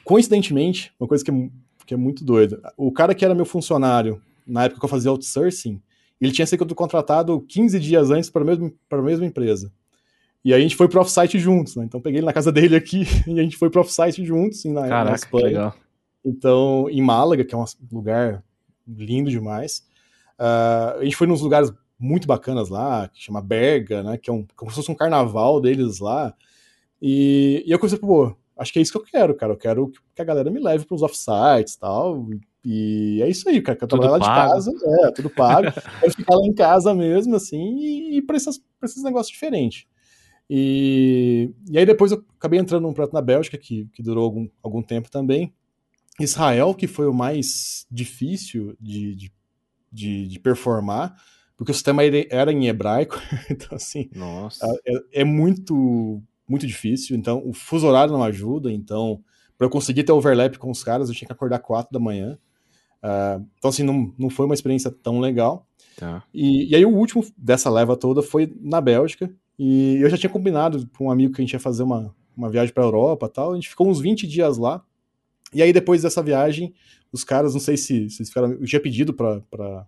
Coincidentemente, uma coisa que é, que é muito doida, o cara que era meu funcionário, na época que eu fazia outsourcing, ele tinha sido contratado 15 dias antes para a mesma, empresa. E aí a gente foi pro offsite juntos, né? Então peguei ele na casa dele aqui [LAUGHS] e a gente foi pro offsite juntos, na, Caraca, na Espanha. Legal. Então, em Málaga, que é um lugar lindo demais. Uh, a gente foi nos lugares muito bacanas lá, que chama Berga, né? Que é um, como se fosse um carnaval deles lá. E, e eu comecei, pô, acho que é isso que eu quero, cara. Eu quero que a galera me leve para os offsites e tal. E é isso aí, cara. Quero trabalhar lá de casa, é, tudo pago. [LAUGHS] quero ficar lá em casa mesmo, assim, e, e para esses, esses negócios diferentes. E, e aí depois eu acabei entrando num projeto na Bélgica, que, que durou algum, algum tempo também. Israel, que foi o mais difícil de, de, de, de performar, porque o sistema era em hebraico, [LAUGHS] então assim, Nossa. É, é, muito muito difícil, então o fuso horário não ajuda, então para eu conseguir ter overlap com os caras eu tinha que acordar quatro da manhã, Uh, então, assim, não, não foi uma experiência tão legal. Tá. E, e, aí, o último dessa leva toda foi na Bélgica. E eu já tinha combinado com um amigo que a gente ia fazer uma, uma viagem para a Europa tal. A gente ficou uns 20 dias lá. E aí, depois dessa viagem, os caras, não sei se, se ficaram. Eu tinha pedido para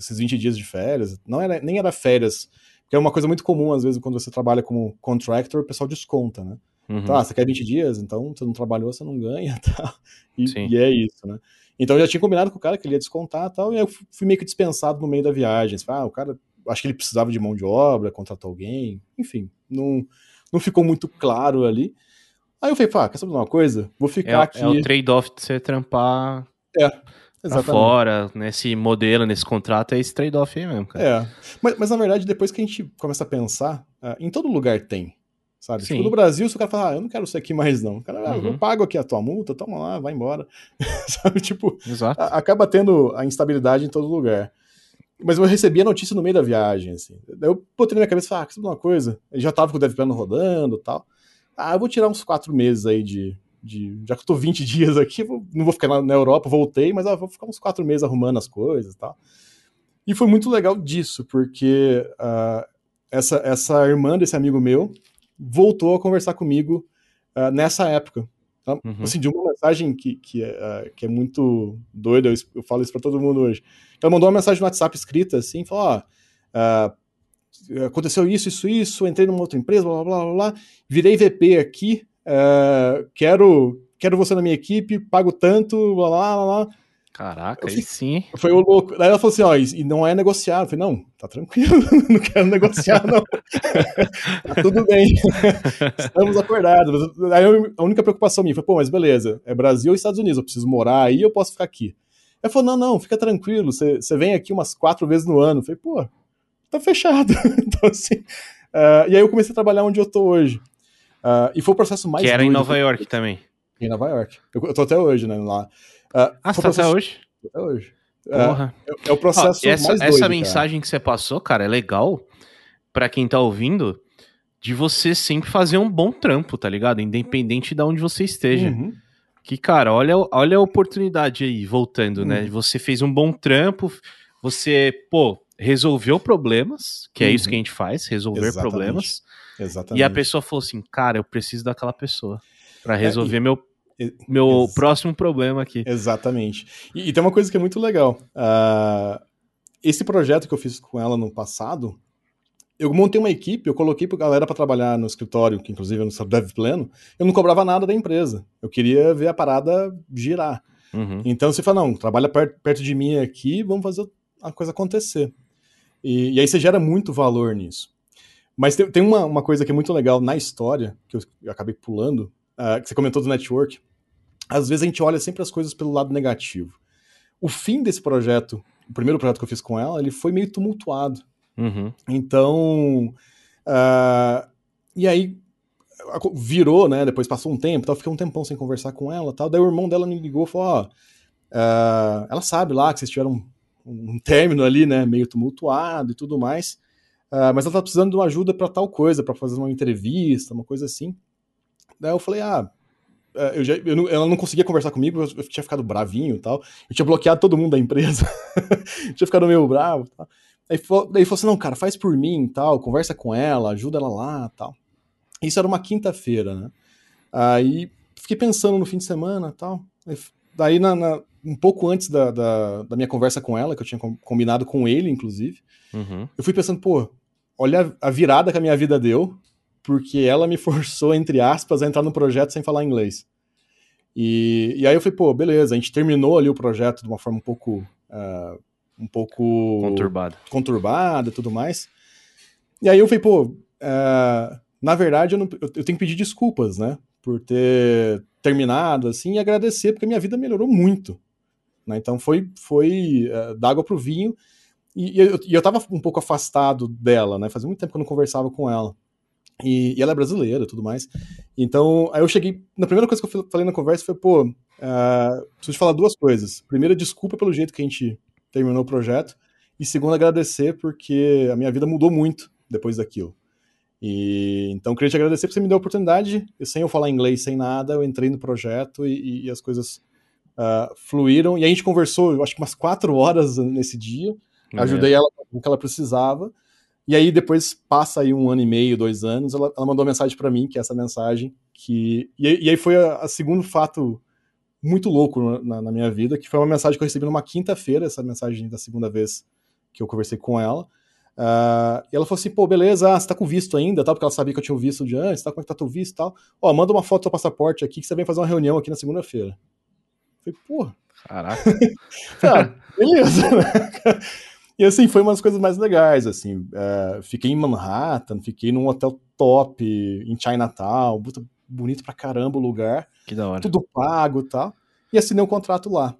esses 20 dias de férias. Não era, nem era férias, Que é uma coisa muito comum, às vezes, quando você trabalha como contractor, o pessoal desconta, né? Uhum. Então, ah, você quer 20 dias, então você não trabalhou, você não ganha, [LAUGHS] tá? E, e, é isso, né? Então eu já tinha combinado com o cara que ele ia descontar e tal, e eu fui meio que dispensado no meio da viagem. Ah, o cara, acho que ele precisava de mão de obra, contratou alguém, enfim, não, não ficou muito claro ali. Aí eu falei, pá, quer saber de uma coisa? Vou ficar é, aqui. É o trade-off de você trampar. É, Exatamente. fora, nesse modelo, nesse contrato, é esse trade-off aí mesmo, cara. É. Mas, mas, na verdade, depois que a gente começa a pensar, uh, em todo lugar tem. Sabe? Tipo, no Brasil, se o cara falar, ah, eu não quero isso aqui mais, não. O cara, ah, uhum. eu pago aqui a tua multa, toma lá, vai embora. [LAUGHS] sabe? Tipo, a, acaba tendo a instabilidade em todo lugar. Mas eu recebi a notícia no meio da viagem, assim. Daí eu botei na minha cabeça e falei, ah, que uma coisa. Eu já tava com o DevPlano rodando e tal. Ah, eu vou tirar uns quatro meses aí de, de, já que eu tô 20 [LAUGHS] dias aqui, vou, não vou ficar na, na, Europa, voltei, mas ah, vou ficar uns quatro meses arrumando as coisas e tal. E foi muito legal disso, porque uh, essa, essa irmã desse amigo meu voltou a conversar comigo uh, nessa época. Tá? Uhum. Assim, de uma mensagem que, que, é, uh, que é muito doida, eu, eu falo isso para todo mundo hoje. Ela mandou uma mensagem no WhatsApp escrita assim, falou, ó, aconteceu isso, isso, isso, entrei numa outra empresa, blá, blá, blá, blá, virei VP aqui, uh, quero, quero você na minha equipe, pago tanto, blá blá blá. blá. Caraca, aí sim. Foi o louco. Daí ela falou assim: ó, e não é negociar. Eu falei, não, tá tranquilo, [LAUGHS] não quero negociar, não. [LAUGHS] tá tudo bem. [LAUGHS] Estamos acordados. Aí a única preocupação minha foi, pô, mas beleza, é Brasil e Estados Unidos, eu preciso morar aí, eu posso ficar aqui. Ela falou, não, não, fica tranquilo, você, você vem aqui umas quatro vezes no ano. Eu falei, pô, tá fechado. então, assim. Uh, e aí eu comecei a trabalhar onde eu tô hoje. Uh, e foi o processo mais. Que era em Nova York também. Em Nova York. Eu, eu tô até hoje, né? Lá. Uh, ah, você tá processo... até hoje? Até hoje. Porra. É, é, o processo essa, mais doido, Essa mensagem cara. que você passou, cara, é legal para quem tá ouvindo de você sempre fazer um bom trampo, tá ligado? Independente de onde você esteja. Uhum. Que, cara, olha, olha a oportunidade aí, voltando, né? uhum. né? Você fez um bom trampo, você, pô, resolveu problemas, que é uhum. isso que a gente faz, resolver Exatamente. problemas. Exatamente. E a pessoa falou assim, cara, eu preciso daquela pessoa para é, resolver é, e, meu, meu próximo problema aqui. Exatamente. E, e, tem uma coisa que é muito legal. Uh, esse projeto que eu fiz com ela no passado, eu montei uma equipe, eu coloquei pra galera para trabalhar no escritório, que inclusive é no Dev Pleno, eu não cobrava nada da empresa. Eu queria ver a parada girar. Uhum. Então você fala, não, trabalha perto, perto de mim aqui, vamos fazer a coisa acontecer. E, e aí você gera muito valor nisso. Mas tem, tem uma, uma, coisa que é muito legal na história, que eu, eu acabei pulando, uh, que você comentou do network. Às vezes a gente olha sempre as coisas pelo lado negativo. O fim desse projeto, o primeiro projeto que eu fiz com ela, ele foi meio tumultuado. Uhum. Então. Uh, e aí virou, né? Depois passou um tempo, tal, fiquei um tempão sem conversar com ela tal. Daí o irmão dela me ligou e falou: Ó, uh, ela sabe lá que vocês tiveram um, um término ali, né? Meio tumultuado e tudo mais. Uh, mas ela tá precisando de uma ajuda para tal coisa, para fazer uma entrevista, uma coisa assim. Daí eu falei, ah, é, eu já, eu não, ela não conseguia conversar comigo, eu, tinha ficado bravinho e tal. Eu tinha bloqueado todo mundo da empresa. [LAUGHS] tinha ficado meio bravo e tal. Daí, daí falou assim, não, cara, faz por mim tal, conversa com ela, ajuda ela lá tal. Isso era uma quinta-feira, né? Aí fiquei pensando no fim de semana tal. Daí, na, na, um pouco antes da, da, da, minha conversa com ela, que eu tinha combinado com ele, inclusive, uhum. eu fui pensando, pô, olha a virada que a minha vida deu, porque ela me [LAUGHS] forçou, entre aspas, a entrar no projeto sem falar inglês. E, e aí eu falei, pô, beleza, a gente terminou ali o projeto de uma forma um pouco. Uh, um pouco. Conturbada. Conturbada e tudo mais. E aí eu falei, pô, uh, na verdade eu, não, eu, eu tenho que pedir desculpas, né? Por ter terminado assim e agradecer, porque a minha vida melhorou muito. Né? Então foi, foi uh, d'água pro vinho. E, e, eu, e eu tava um pouco afastado dela, né? Fazia muito tempo que eu não conversava com ela. E, e ela é brasileira e tudo mais. Então, aí eu cheguei. Na primeira coisa que eu falei na conversa foi, pô, uh, preciso te falar duas coisas. Primeiro, desculpa pelo jeito que a gente terminou o projeto. E segundo, agradecer porque a minha vida mudou muito depois daquilo. E então queria te agradecer porque você me deu a oportunidade, sem eu falar inglês, sem nada, eu entrei no projeto e, e as coisas uh, fluíram. E a gente conversou, eu acho que umas quatro horas nesse dia. Uhum. Ajudei ela com o que ela precisava. E aí depois passa aí um ano e meio, dois anos, ela, ela mandou uma mensagem para mim, que é essa mensagem, que e, e aí foi a, segundo fato muito louco na, na, minha vida, que foi uma mensagem que eu recebi numa quinta-feira, essa mensagem da segunda vez que eu conversei com ela, Uh, e ela falou assim, pô, beleza, ah, você tá com visto ainda, tal, porque ela sabia que eu tinha o visto de antes, tá, como é que tá teu visto e tal. Ó, manda uma foto do seu passaporte aqui que você vem fazer uma reunião aqui na segunda-feira. Falei, porra. Caraca. [LAUGHS] tá, beleza, né? E assim, foi uma das coisas mais legais, assim. Uh, fiquei em Manhattan, fiquei num hotel top, em Chinatown, bonito pra caramba o lugar. Que da hora. Tudo pago e tal. E assinei um contrato lá.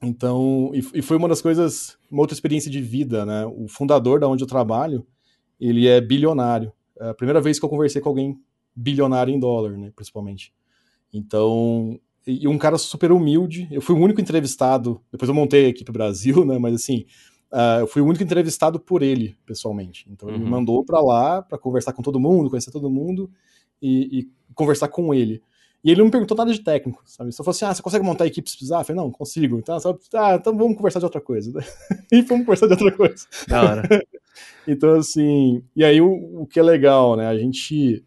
Então, e, e, foi uma das coisas, uma outra experiência de vida, né? O fundador da onde eu trabalho, ele é bilionário. É a primeira vez que eu conversei com alguém bilionário em dólar, né? Principalmente. Então, e, e um cara super humilde. Eu fui o único entrevistado. Depois eu montei a equipe Brasil, [LAUGHS] né? Mas assim, uh, eu fui o único entrevistado por ele, pessoalmente. Então, ele uhum. me mandou para lá para conversar com todo mundo, conhecer todo mundo e, e conversar com ele. E ele não me perguntou nada de técnico, sabe? Só falou assim: ah, você consegue montar a equipe se precisar? Eu falei, não, consigo. Então, só, ah, então vamos conversar de outra coisa. [LAUGHS] e vamos conversar de outra coisa. Da hora. [LAUGHS] então, assim, e aí o, o que é legal, né? A gente.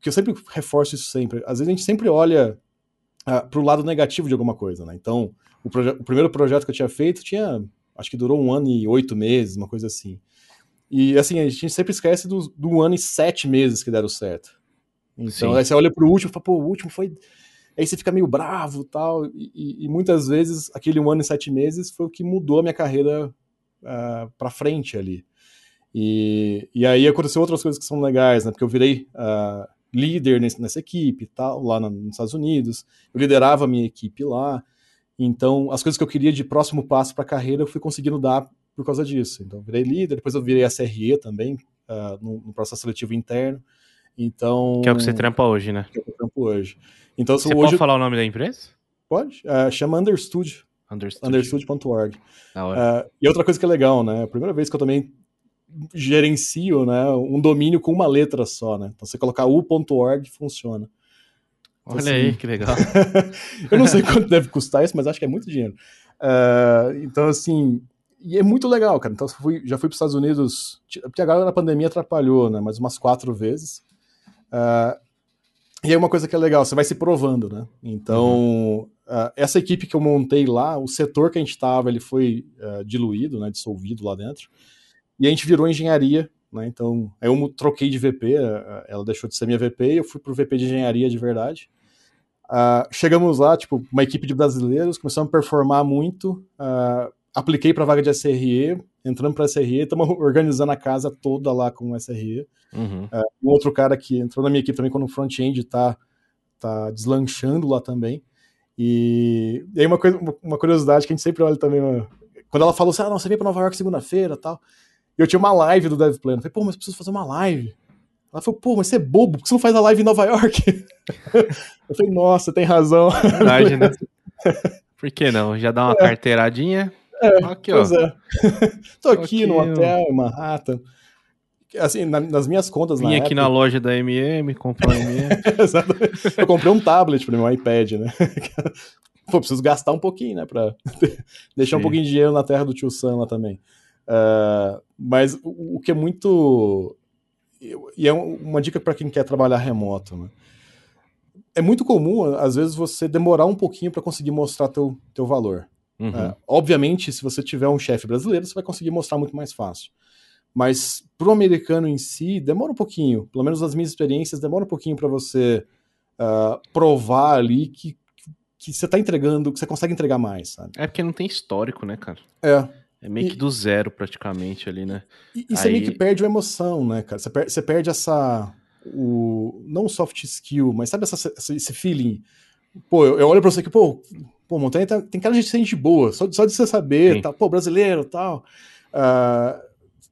Que eu sempre reforço isso sempre. Às vezes a gente sempre olha uh, pro lado negativo de alguma coisa, né? Então, o, o primeiro projeto que eu tinha feito tinha. Acho que durou um ano e oito meses, uma coisa assim. E assim, a gente sempre esquece do, do ano e sete meses que deram certo. Então, Sim. aí você olha pro último e fala, pô, o último foi. Aí você fica meio bravo tal, e, e muitas vezes aquele um ano e sete meses foi o que mudou a minha carreira uh, pra frente ali. E, e aí aconteceu outras coisas que são legais, né? Porque eu virei uh, líder nesse, nessa equipe tal, lá na, nos Estados Unidos, eu liderava a minha equipe lá. Então, as coisas que eu queria de próximo passo para a carreira, eu fui conseguindo dar por causa disso. Então, eu virei líder, depois eu virei a CRE também, uh, no, no processo seletivo interno. Então. Que é o que você trampa hoje, né? Que é o que eu trampo hoje. Então, você hoje... pode falar o nome da empresa? Pode. Uh, chama Understudio. Understudio.org. Uh, e outra coisa que é legal, né? A primeira vez que eu também gerencio né, um domínio com uma letra só, né? Então você colocar u.org funciona. Olha então, aí, assim, que legal. [LAUGHS] eu não sei quanto deve custar isso, mas acho que é muito dinheiro. Uh, então, assim, e é muito legal, cara. Então, fui, já fui para os Estados Unidos, porque agora na pandemia atrapalhou, né? Mas umas quatro vezes. Uh, e aí uma coisa que é legal, você vai se provando, né? Então, uhum. uh, essa equipe que eu montei lá, o setor que a gente estava, ele foi diluído, né? Dissolvido lá dentro. E a gente virou engenharia, né? Então, aí eu troquei de VP, ela deixou de ser minha VP e eu fui pro VP de engenharia de verdade. Chegamos lá, tipo, uma equipe de brasileiros, começamos a performar muito, apliquei para vaga de SRE, entrando para SRE, estamos organizando a casa toda lá com SRE. Uhum. Uh, um outro cara que entrou na minha equipe também quando o front-end está tá deslanchando lá também. E, e aí uma, coisa, uma curiosidade que a gente sempre olha também, quando ela falou assim, ah, não, você vem para Nova York segunda-feira tal, eu tinha uma live do DevPlan, eu falei, pô, mas preciso fazer uma live. Ela falou, pô, mas você é bobo, por que você não faz a live em Nova York? [LAUGHS] eu falei, nossa, tem razão. Verdade, né? [LAUGHS] Por que não? Já dá uma é. carteiradinha, é, aqui, pois ó. é. [LAUGHS] Tô aqui, aqui no hotel em Manhattan. Assim, na, nas minhas contas Vim na aqui época... na loja da MM, comprei um MM. Exatamente. Eu comprei um tablet para meu iPad, né? Pô, preciso gastar um pouquinho, né? Pra deixar Sim. um pouquinho de dinheiro na terra do tio Sam lá também. Uh, mas o, o, que é muito. E é uma dica para quem quer trabalhar remoto, né? É muito comum, às vezes, você demorar um pouquinho para conseguir mostrar teu, teu valor. Uhum. É, obviamente, se você tiver um chefe brasileiro, você vai conseguir mostrar muito mais fácil. Mas para o americano em si, demora um pouquinho. Pelo menos nas minhas experiências, demora um pouquinho para você uh, provar ali que, que você está entregando, que você consegue entregar mais, sabe? É porque não tem histórico, né, cara? É. É meio que do zero, praticamente, ali, né? E, e Aí... você meio que perde a emoção, né, cara? Você, per você perde essa. O, não o soft skill, mas sabe essa, esse feeling? Pô, eu, eu olho pra você aqui, pô, Pô, Montanha tá, tem cara de gente boa, só, só de você saber, tá, pô, brasileiro tal. Uh,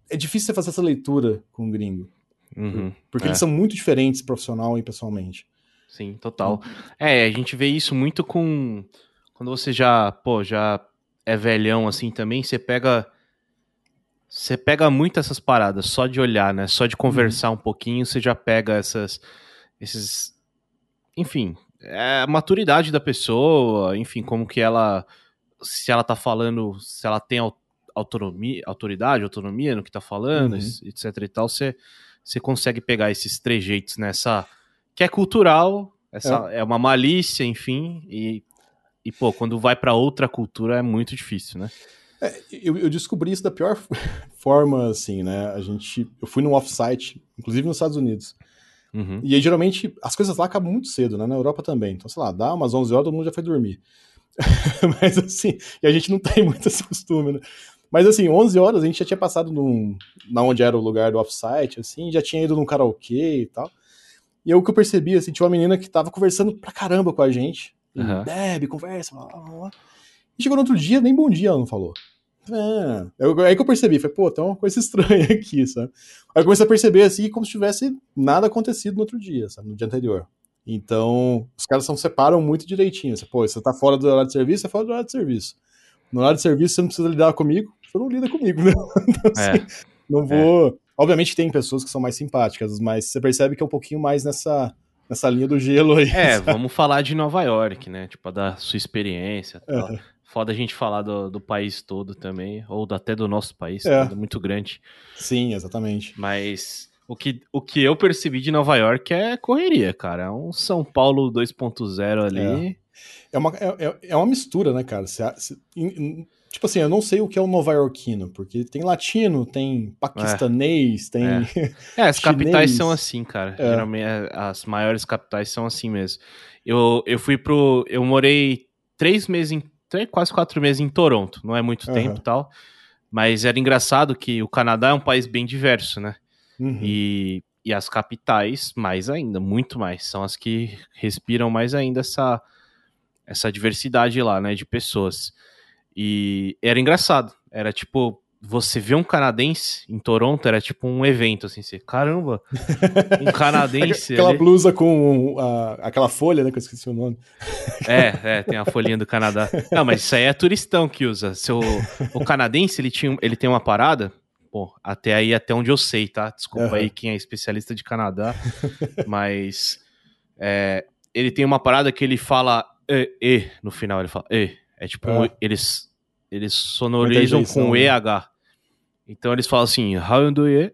é difícil você fazer essa leitura com o gringo. Uhum, porque é. eles são muito diferentes profissional e pessoalmente. Sim, total. É, a gente vê isso muito com. Quando você já, pô, já é velhão assim também, você pega. Você pega muito essas paradas só de olhar, né? Só de conversar uhum. um pouquinho, você já pega essas. Esses. Enfim, é a maturidade da pessoa, enfim, como que ela. Se ela tá falando, se ela tem autonomia, autoridade, autonomia no que tá falando, uhum. etc e tal, você, você consegue pegar esses trejeitos nessa. que é cultural, essa é, é uma malícia, enfim, e, e pô, quando vai para outra cultura é muito difícil, né? É, eu, eu, descobri isso da pior [LAUGHS] forma, assim, né? A gente, eu fui num offsite, inclusive nos Estados Unidos. Uhum. E aí, geralmente, as coisas lá acabam muito cedo, né? Na Europa também. Então, sei lá, dá umas 11 horas, todo mundo já foi dormir. [LAUGHS] Mas, assim, e a gente não [LAUGHS] tem muito esse costume, né? Mas, assim, 11 horas a gente já tinha passado num, na onde era o lugar do offsite, assim, já tinha ido num karaokê e tal. E aí, o que eu percebi, assim, tinha uma menina que tava conversando pra caramba com a gente. Uhum. Bebe, conversa, blá, blá, blá. E chegou no outro dia, nem bom dia ela não falou. É, aí que eu percebi, falei, pô, tem uma coisa [LAUGHS] estranha aqui, sabe? Aí eu comecei a perceber assim, como se tivesse nada acontecido no outro dia, sabe? No dia anterior. Então, os caras são, separam muito direitinho. Você, pô, você tá fora do horário de serviço, você é fora do horário de serviço. No horário de serviço, você não precisa lidar comigo, você não lida comigo, né? [LAUGHS] Então, é. assim, não vou. É. Obviamente tem pessoas que são mais simpáticas, mas você percebe que é um pouquinho mais nessa, nessa linha do gelo aí. É, sabe? vamos falar de Nova York, né? Tipo, da sua experiência. Tal. Foda a gente falar do, do país todo também, ou até do nosso país, é. é muito grande. Sim, exatamente. Mas o que, o que eu percebi de Nova York é correria, cara. É um São Paulo 2.0 ali. É. É, uma, é, é uma mistura, né, cara? In, tipo assim, eu não sei o que é o nova iorquino, porque tem latino, tem paquistanês, é. tem. É, [LAUGHS] é as capitais são assim, cara. É. Geralmente é, as maiores capitais são assim mesmo. Eu, eu fui pro. Eu morei três meses em quase quatro meses em Toronto, não é muito uhum. tempo e tal. Mas era engraçado que o Canadá é um país bem diverso, né? Uhum. E, e as capitais, mais ainda, muito mais, são as que respiram mais ainda essa, essa diversidade lá, né, de pessoas. E era engraçado, era tipo, você vê um canadense em Toronto era tipo um evento, assim, você, caramba, um [LAUGHS] canadense. aquela ali. blusa com a, aquela folha, né, que eu esqueci o nome. É, é, tem a folhinha do Canadá. Não, mas isso aí é turistão que usa. Seu, o canadense, ele, tinha, ele tem uma parada, pô, até aí, até onde eu sei, tá? Desculpa uhum. aí quem é especialista de Canadá, mas é, ele tem uma parada que ele fala e, e no final, ele fala e. É tipo, uhum. eles, eles sonorizam com EH. Então eles falam assim, how do you,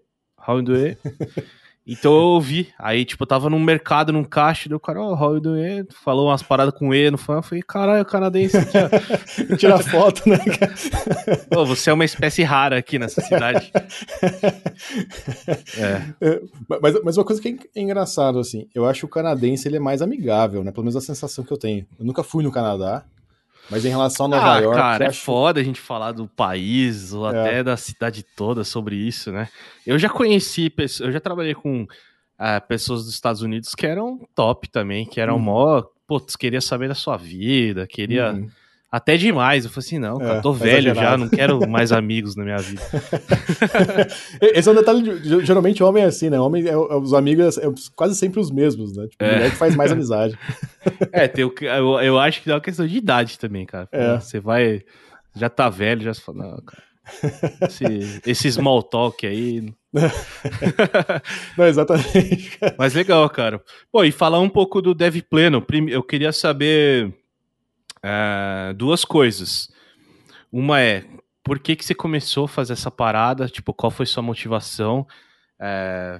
how do you? [LAUGHS] Então eu ouvi, aí tipo, eu tava num mercado, num caixa, deu o cara, oh, how do you? Falou umas paradas com E no fã, eu falei, caralho, canadense aqui, [LAUGHS] Tirar foto, né, Pô, [LAUGHS] você é uma espécie rara aqui nessa cidade. é. é mas, mas uma coisa que é engraçado, assim, eu acho que o canadense ele é mais amigável, né, pelo menos a sensação que eu tenho. Eu nunca fui no Canadá, mas em relação a Nova ah, York. Cara, é acho... foda a gente falar do país ou é. até da cidade toda sobre isso, né? Eu já conheci, eu já trabalhei com uh, pessoas dos Estados Unidos que eram top também, que eram uhum. mó. Putz, queria saber da sua vida, queria. Uhum. Até demais. Eu falei assim, não, cara, é, tô velho já, não quero [LAUGHS] mais amigos na minha vida. [LAUGHS] Esse é um detalhe, de, geralmente homem é assim, né? Homem, é, é, os amigos é, quase sempre os mesmos, né? Tipo, é. mulher que faz mais amizade. [LAUGHS] É, tem, eu, eu acho que é uma questão de idade também, cara. É. Você vai, já tá velho, já se fala, não, cara. Esse, esse small talk aí. Não, exatamente. Mas legal, cara. Pô, e falar um pouco do Dev Pleno. Eu queria saber é, duas coisas. Uma é, por que, que você começou a fazer essa parada? Tipo, qual foi sua motivação? É,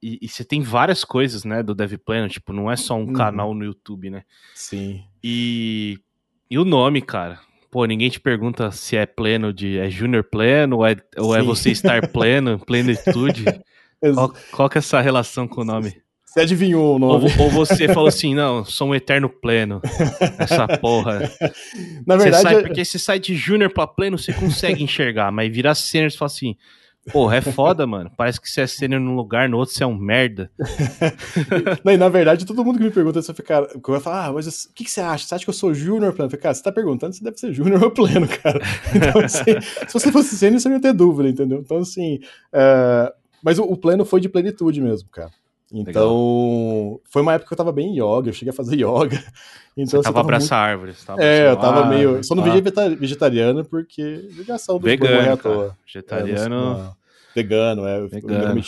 e, e, você tem várias coisas, né, do Dev Plano, tipo, não é só um uhum. canal no YouTube, né? Sim. E, e o nome, cara. Pô, ninguém te pergunta se é pleno de. É Junior Pleno ou é, ou é você estar pleno, plenitude? [LAUGHS] qual, qual que é essa relação com o nome? Você adivinhou o nome. Ou, ou, você [LAUGHS] falou assim, não, sou um eterno pleno. Essa porra. Na verdade. Sai, porque você sai de júnior pra pleno, você consegue enxergar, mas virar sênior, você fala assim. Porra, é foda, mano. Parece que você é sênior num lugar, no outro você é um merda. [LAUGHS] Não, e na verdade, todo mundo que me pergunta, você fica. Vai falar, ah, mas o que, que você acha? Você acha que eu sou júnior pleno? Eu falei, cara, você tá perguntando, você deve ser júnior ou pleno, cara. [LAUGHS] Então, assim, se você fosse sênior, você não ia ter dúvida, entendeu? Então, assim. Uh... Mas o, o pleno foi de plenitude mesmo, cara. Então, Legal. foi uma época que eu tava bem yoga, eu cheguei a fazer [LAUGHS] yoga. Então, Você tava abraçar muito... árvores, tava É, eu tava meio. Só não ah. vegetariano porque ligação do Vegano, morrer à toa. Vegetariano. É, vegano, é. Vegano.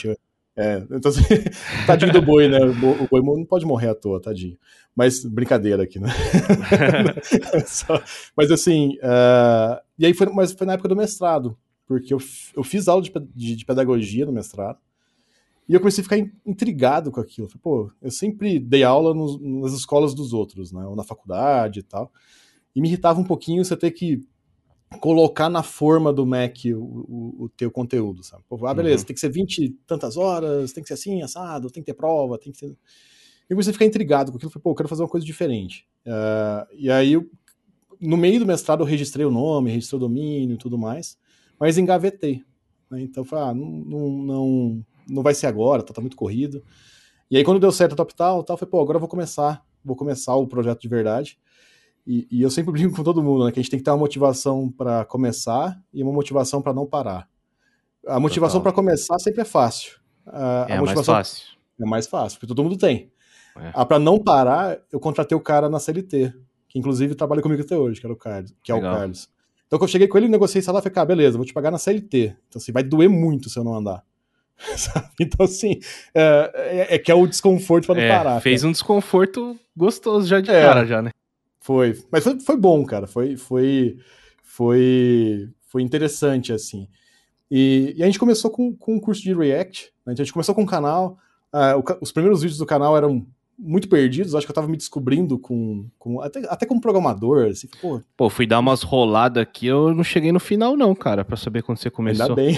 É, então assim, [LAUGHS] tadinho do boi, né? O boi não pode morrer à toa, tadinho. Mas brincadeira aqui, né? [LAUGHS] Só, mas assim, uh, e aí foi, mas foi na época do mestrado, porque eu, eu fiz aula de, de, de pedagogia no mestrado. E eu comecei a ficar intrigado com aquilo. Falei, pô, eu sempre dei aula nos, nas escolas dos outros, né? Ou na faculdade e tal. E me irritava um pouquinho você ter que colocar na forma do Mac o, o, o teu conteúdo, sabe? Pô, ah, beleza, uhum. tem que ser 20 tantas horas, tem que ser assim, assado, tem que ter prova, tem que ser... E comecei a ficar intrigado com aquilo, falei, pô, eu quero fazer uma coisa diferente. Uh, e aí, no meio do mestrado, eu registrei o nome, registrei o domínio e tudo mais, mas engavetei. Né? Então, falei, ah, não, não, não, não vai ser agora, tá, tá muito corrido. E aí, quando deu certo a Top Tal, tal, falei, pô, agora eu vou começar, vou começar o projeto de verdade. E, e, eu sempre [LAUGHS] brinco com todo mundo, né? Que a gente tem que ter uma motivação para começar e uma motivação para não parar. A motivação para começar sempre é fácil. A, é a mais fácil. É mais fácil, porque todo mundo tem. É. A para não parar, eu contratei o cara na CLT, que inclusive trabalha comigo até hoje, que era o Carlos, que é o Carlos. Então, quando eu cheguei com ele, negociei salário, falei, cara, beleza, vou te pagar na CLT. Então, assim, vai doer muito se eu não andar. [LAUGHS] então, assim, é, é, é, que é o desconforto para não é, parar. Fez cara. um desconforto gostoso já de é. cara, já, né? Foi, mas foi, foi bom, cara. Foi, foi, foi, foi interessante, assim. E, e a gente começou com, com um curso de React. Né? A gente começou com um canal. Uh, o, os primeiros vídeos do canal eram muito perdidos. Acho que eu tava me descobrindo com. com até, até como programador. Assim, pô. pô, fui dar umas roladas aqui, eu não cheguei no final, não, cara, para saber quando você começou. Ainda bem.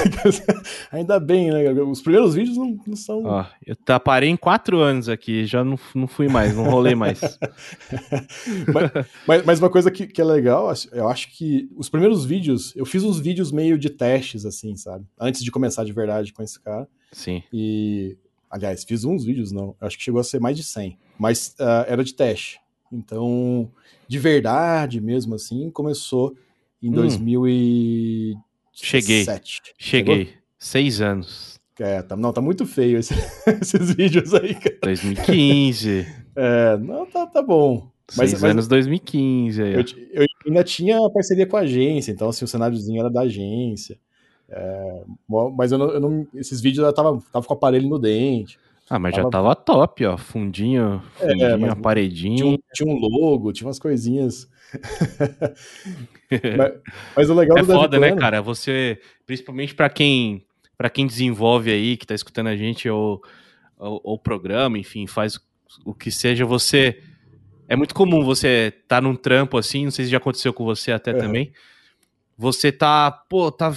[LAUGHS] Ainda bem, né? Os primeiros vídeos não, não são. Ó, eu tá, parei em quatro anos aqui, já não, não fui mais, não rolei mais. [LAUGHS] mas, mas, mas, uma coisa que, que é legal, eu acho que os primeiros vídeos, eu fiz uns vídeos meio de testes, assim, sabe? Antes de começar de verdade com esse cara. Sim. E Aliás, fiz uns vídeos, não. Acho que chegou a ser mais de 100. Mas uh, era de teste. Então, de verdade mesmo assim, começou em hum. 2017. Cheguei. Cheguei. Chegou? Seis anos. É, tá, não, tá muito feio esse, [LAUGHS] esses vídeos aí, cara. 2015. [LAUGHS] É, não, tá, tá bom. Mas, Seis mas, anos 2015 aí. Eu, eu, ainda tinha parceria com a agência, então assim, o cenáriozinho era da agência. É, mas eu não, eu não, esses vídeos eu tava, tava com o aparelho no dente. Ah, mas tava... já tava top, ó. Fundinho, é, fundinho, é, paredinha. Tinha um, tinha um, logo, tinha umas coisinhas. [LAUGHS] mas, mas, o legal é do foda, né, cara? Você, principalmente para quem para quem desenvolve aí, que tá escutando a gente, ou, o programa, enfim, faz o que seja, você. É muito comum você tá num trampo assim, não sei se já aconteceu com você até também. Você tá, pô, tá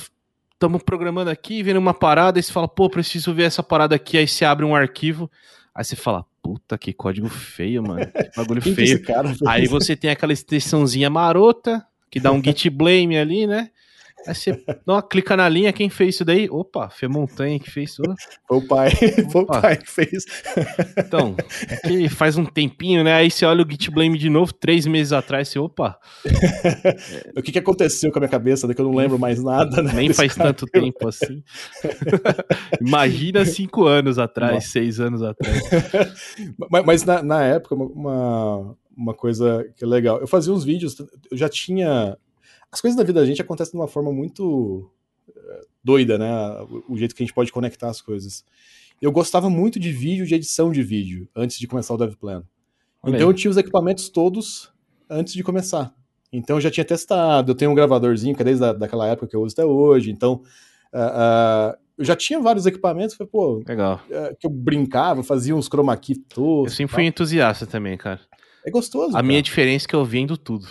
estamos programando aqui, vendo uma parada, e você fala, pô, preciso ver essa parada aqui, aí você abre um arquivo, aí você fala, puta, que código feio, mano, que bagulho feio. aí você tem aquela extensãozinha marota, que dá um git blame ali, né? Aí você dá uma, clica na linha, quem fez isso daí? Opa, Fê Montanha que fez isso. Foi o pai, [LAUGHS] foi o pai que fez. Então, é que faz um tempinho, né? Aí você olha o Git Blame de novo, três meses atrás, você, opa. [LAUGHS] o que, que aconteceu com a minha cabeça, né, que eu não lembro mais nada, né? Nem faz cara. tanto tempo assim. [LAUGHS] Imagina cinco anos atrás, Nossa. seis anos atrás. mas, mas na, na época, uma, uma coisa que é legal, eu fazia uns vídeos, eu já tinha as coisas da vida da gente acontecem de uma forma muito eh, doida, né? O, jeito que a gente pode conectar as coisas. Eu gostava muito de vídeo, de edição de vídeo, antes de começar o DevPlan. Então eu tinha os equipamentos todos antes de começar. Então eu já tinha testado, eu tenho um gravadorzinho que é desde a, daquela época que eu uso até hoje. Então uh, uh, eu já tinha vários equipamentos, foi, pô, Legal. Uh, que eu brincava, fazia uns chroma key todos. Eu sempre fui entusiasta também, cara. É gostoso. A cara. minha diferença é que eu vendo tudo.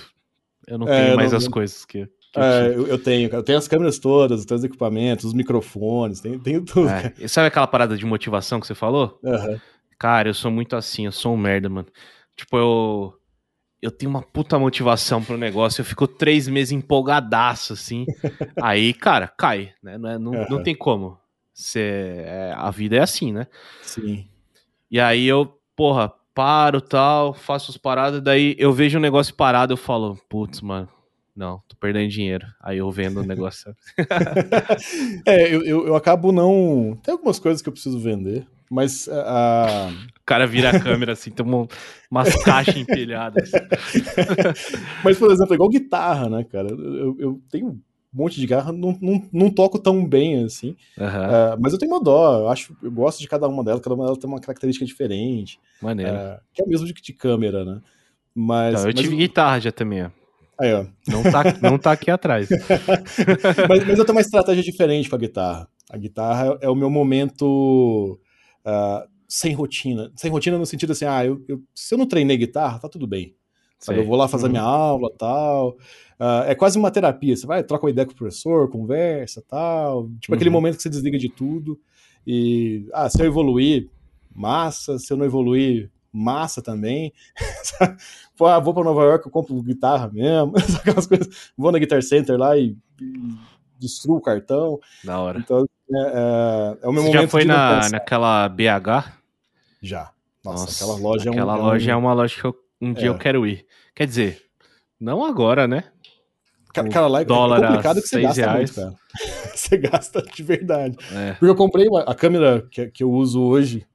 Eu não é, tenho é, mais não, as coisas que. que é, eu, eu, tenho, Eu tenho as câmeras todas, os equipamentos, os microfones, tenho, tenho tudo. É. Sabe aquela parada de motivação que você falou? Uhum. Cara, eu sou muito assim, eu sou um merda, mano. Tipo, eu. Eu tenho uma puta motivação pro negócio, eu fico três meses empolgadaço, assim. [LAUGHS] aí, cara, cai, né? Não, é, não, uhum. não tem como. Cê, é, a vida é assim, né? Sim. E aí eu, porra, paro tal, faço as paradas, daí eu vejo um negócio parado, eu falo, putz, mano, não, tô perdendo dinheiro. Aí eu vendo o negócio. [LAUGHS] é, eu, eu, eu, acabo não. Tem algumas coisas que eu preciso vender, mas a. O cara vira a câmera assim, tem uma, umas caixas empilhadas. [LAUGHS] mas, por exemplo, é igual guitarra, né, cara? Eu, eu tenho um monte de guitarra, não, não, não toco tão bem assim. Uhum. Uh, mas eu tenho uma dó, eu acho, eu gosto de cada uma delas, cada uma delas tem uma característica diferente. Maneiro. Uh, que é o mesmo de, de câmera, né? Mas. Então, eu mas tive guitarra já também, ó. Aí, ó. Não tá, não tá aqui atrás. [LAUGHS] mas, mas, eu tenho uma estratégia diferente com a guitarra. A guitarra é o meu momento uh, sem rotina. Sem rotina no sentido assim, ah, eu, eu, se eu não treinei guitarra, tá tudo bem. Sabe? Eu vou lá fazer uhum. minha aula tal. Uh, é quase uma terapia. Você vai, troca uma ideia com o professor, conversa tal. Tipo uhum. aquele momento que você desliga de tudo. E, ah, se eu evoluir, massa. Se eu não evoluir, massa também. [LAUGHS] Pô, ah, vou para Nova York, eu compro guitarra mesmo. [LAUGHS] Aquelas coisas. Vou na Guitar Center lá e, e destruo o cartão. Da hora. Então, é, é, é o meu Você momento. Já foi na, naquela BH? Já. Nossa, Nossa aquela loja é Aquela loja é, um... é uma loja que eu, um dia eu é. quero ir. Quer dizer, não agora, né? Cara, lá é complicado que você gasta reais. muito, cara. [LAUGHS] você gasta de verdade. É. Porque eu comprei a câmera que, que eu uso hoje,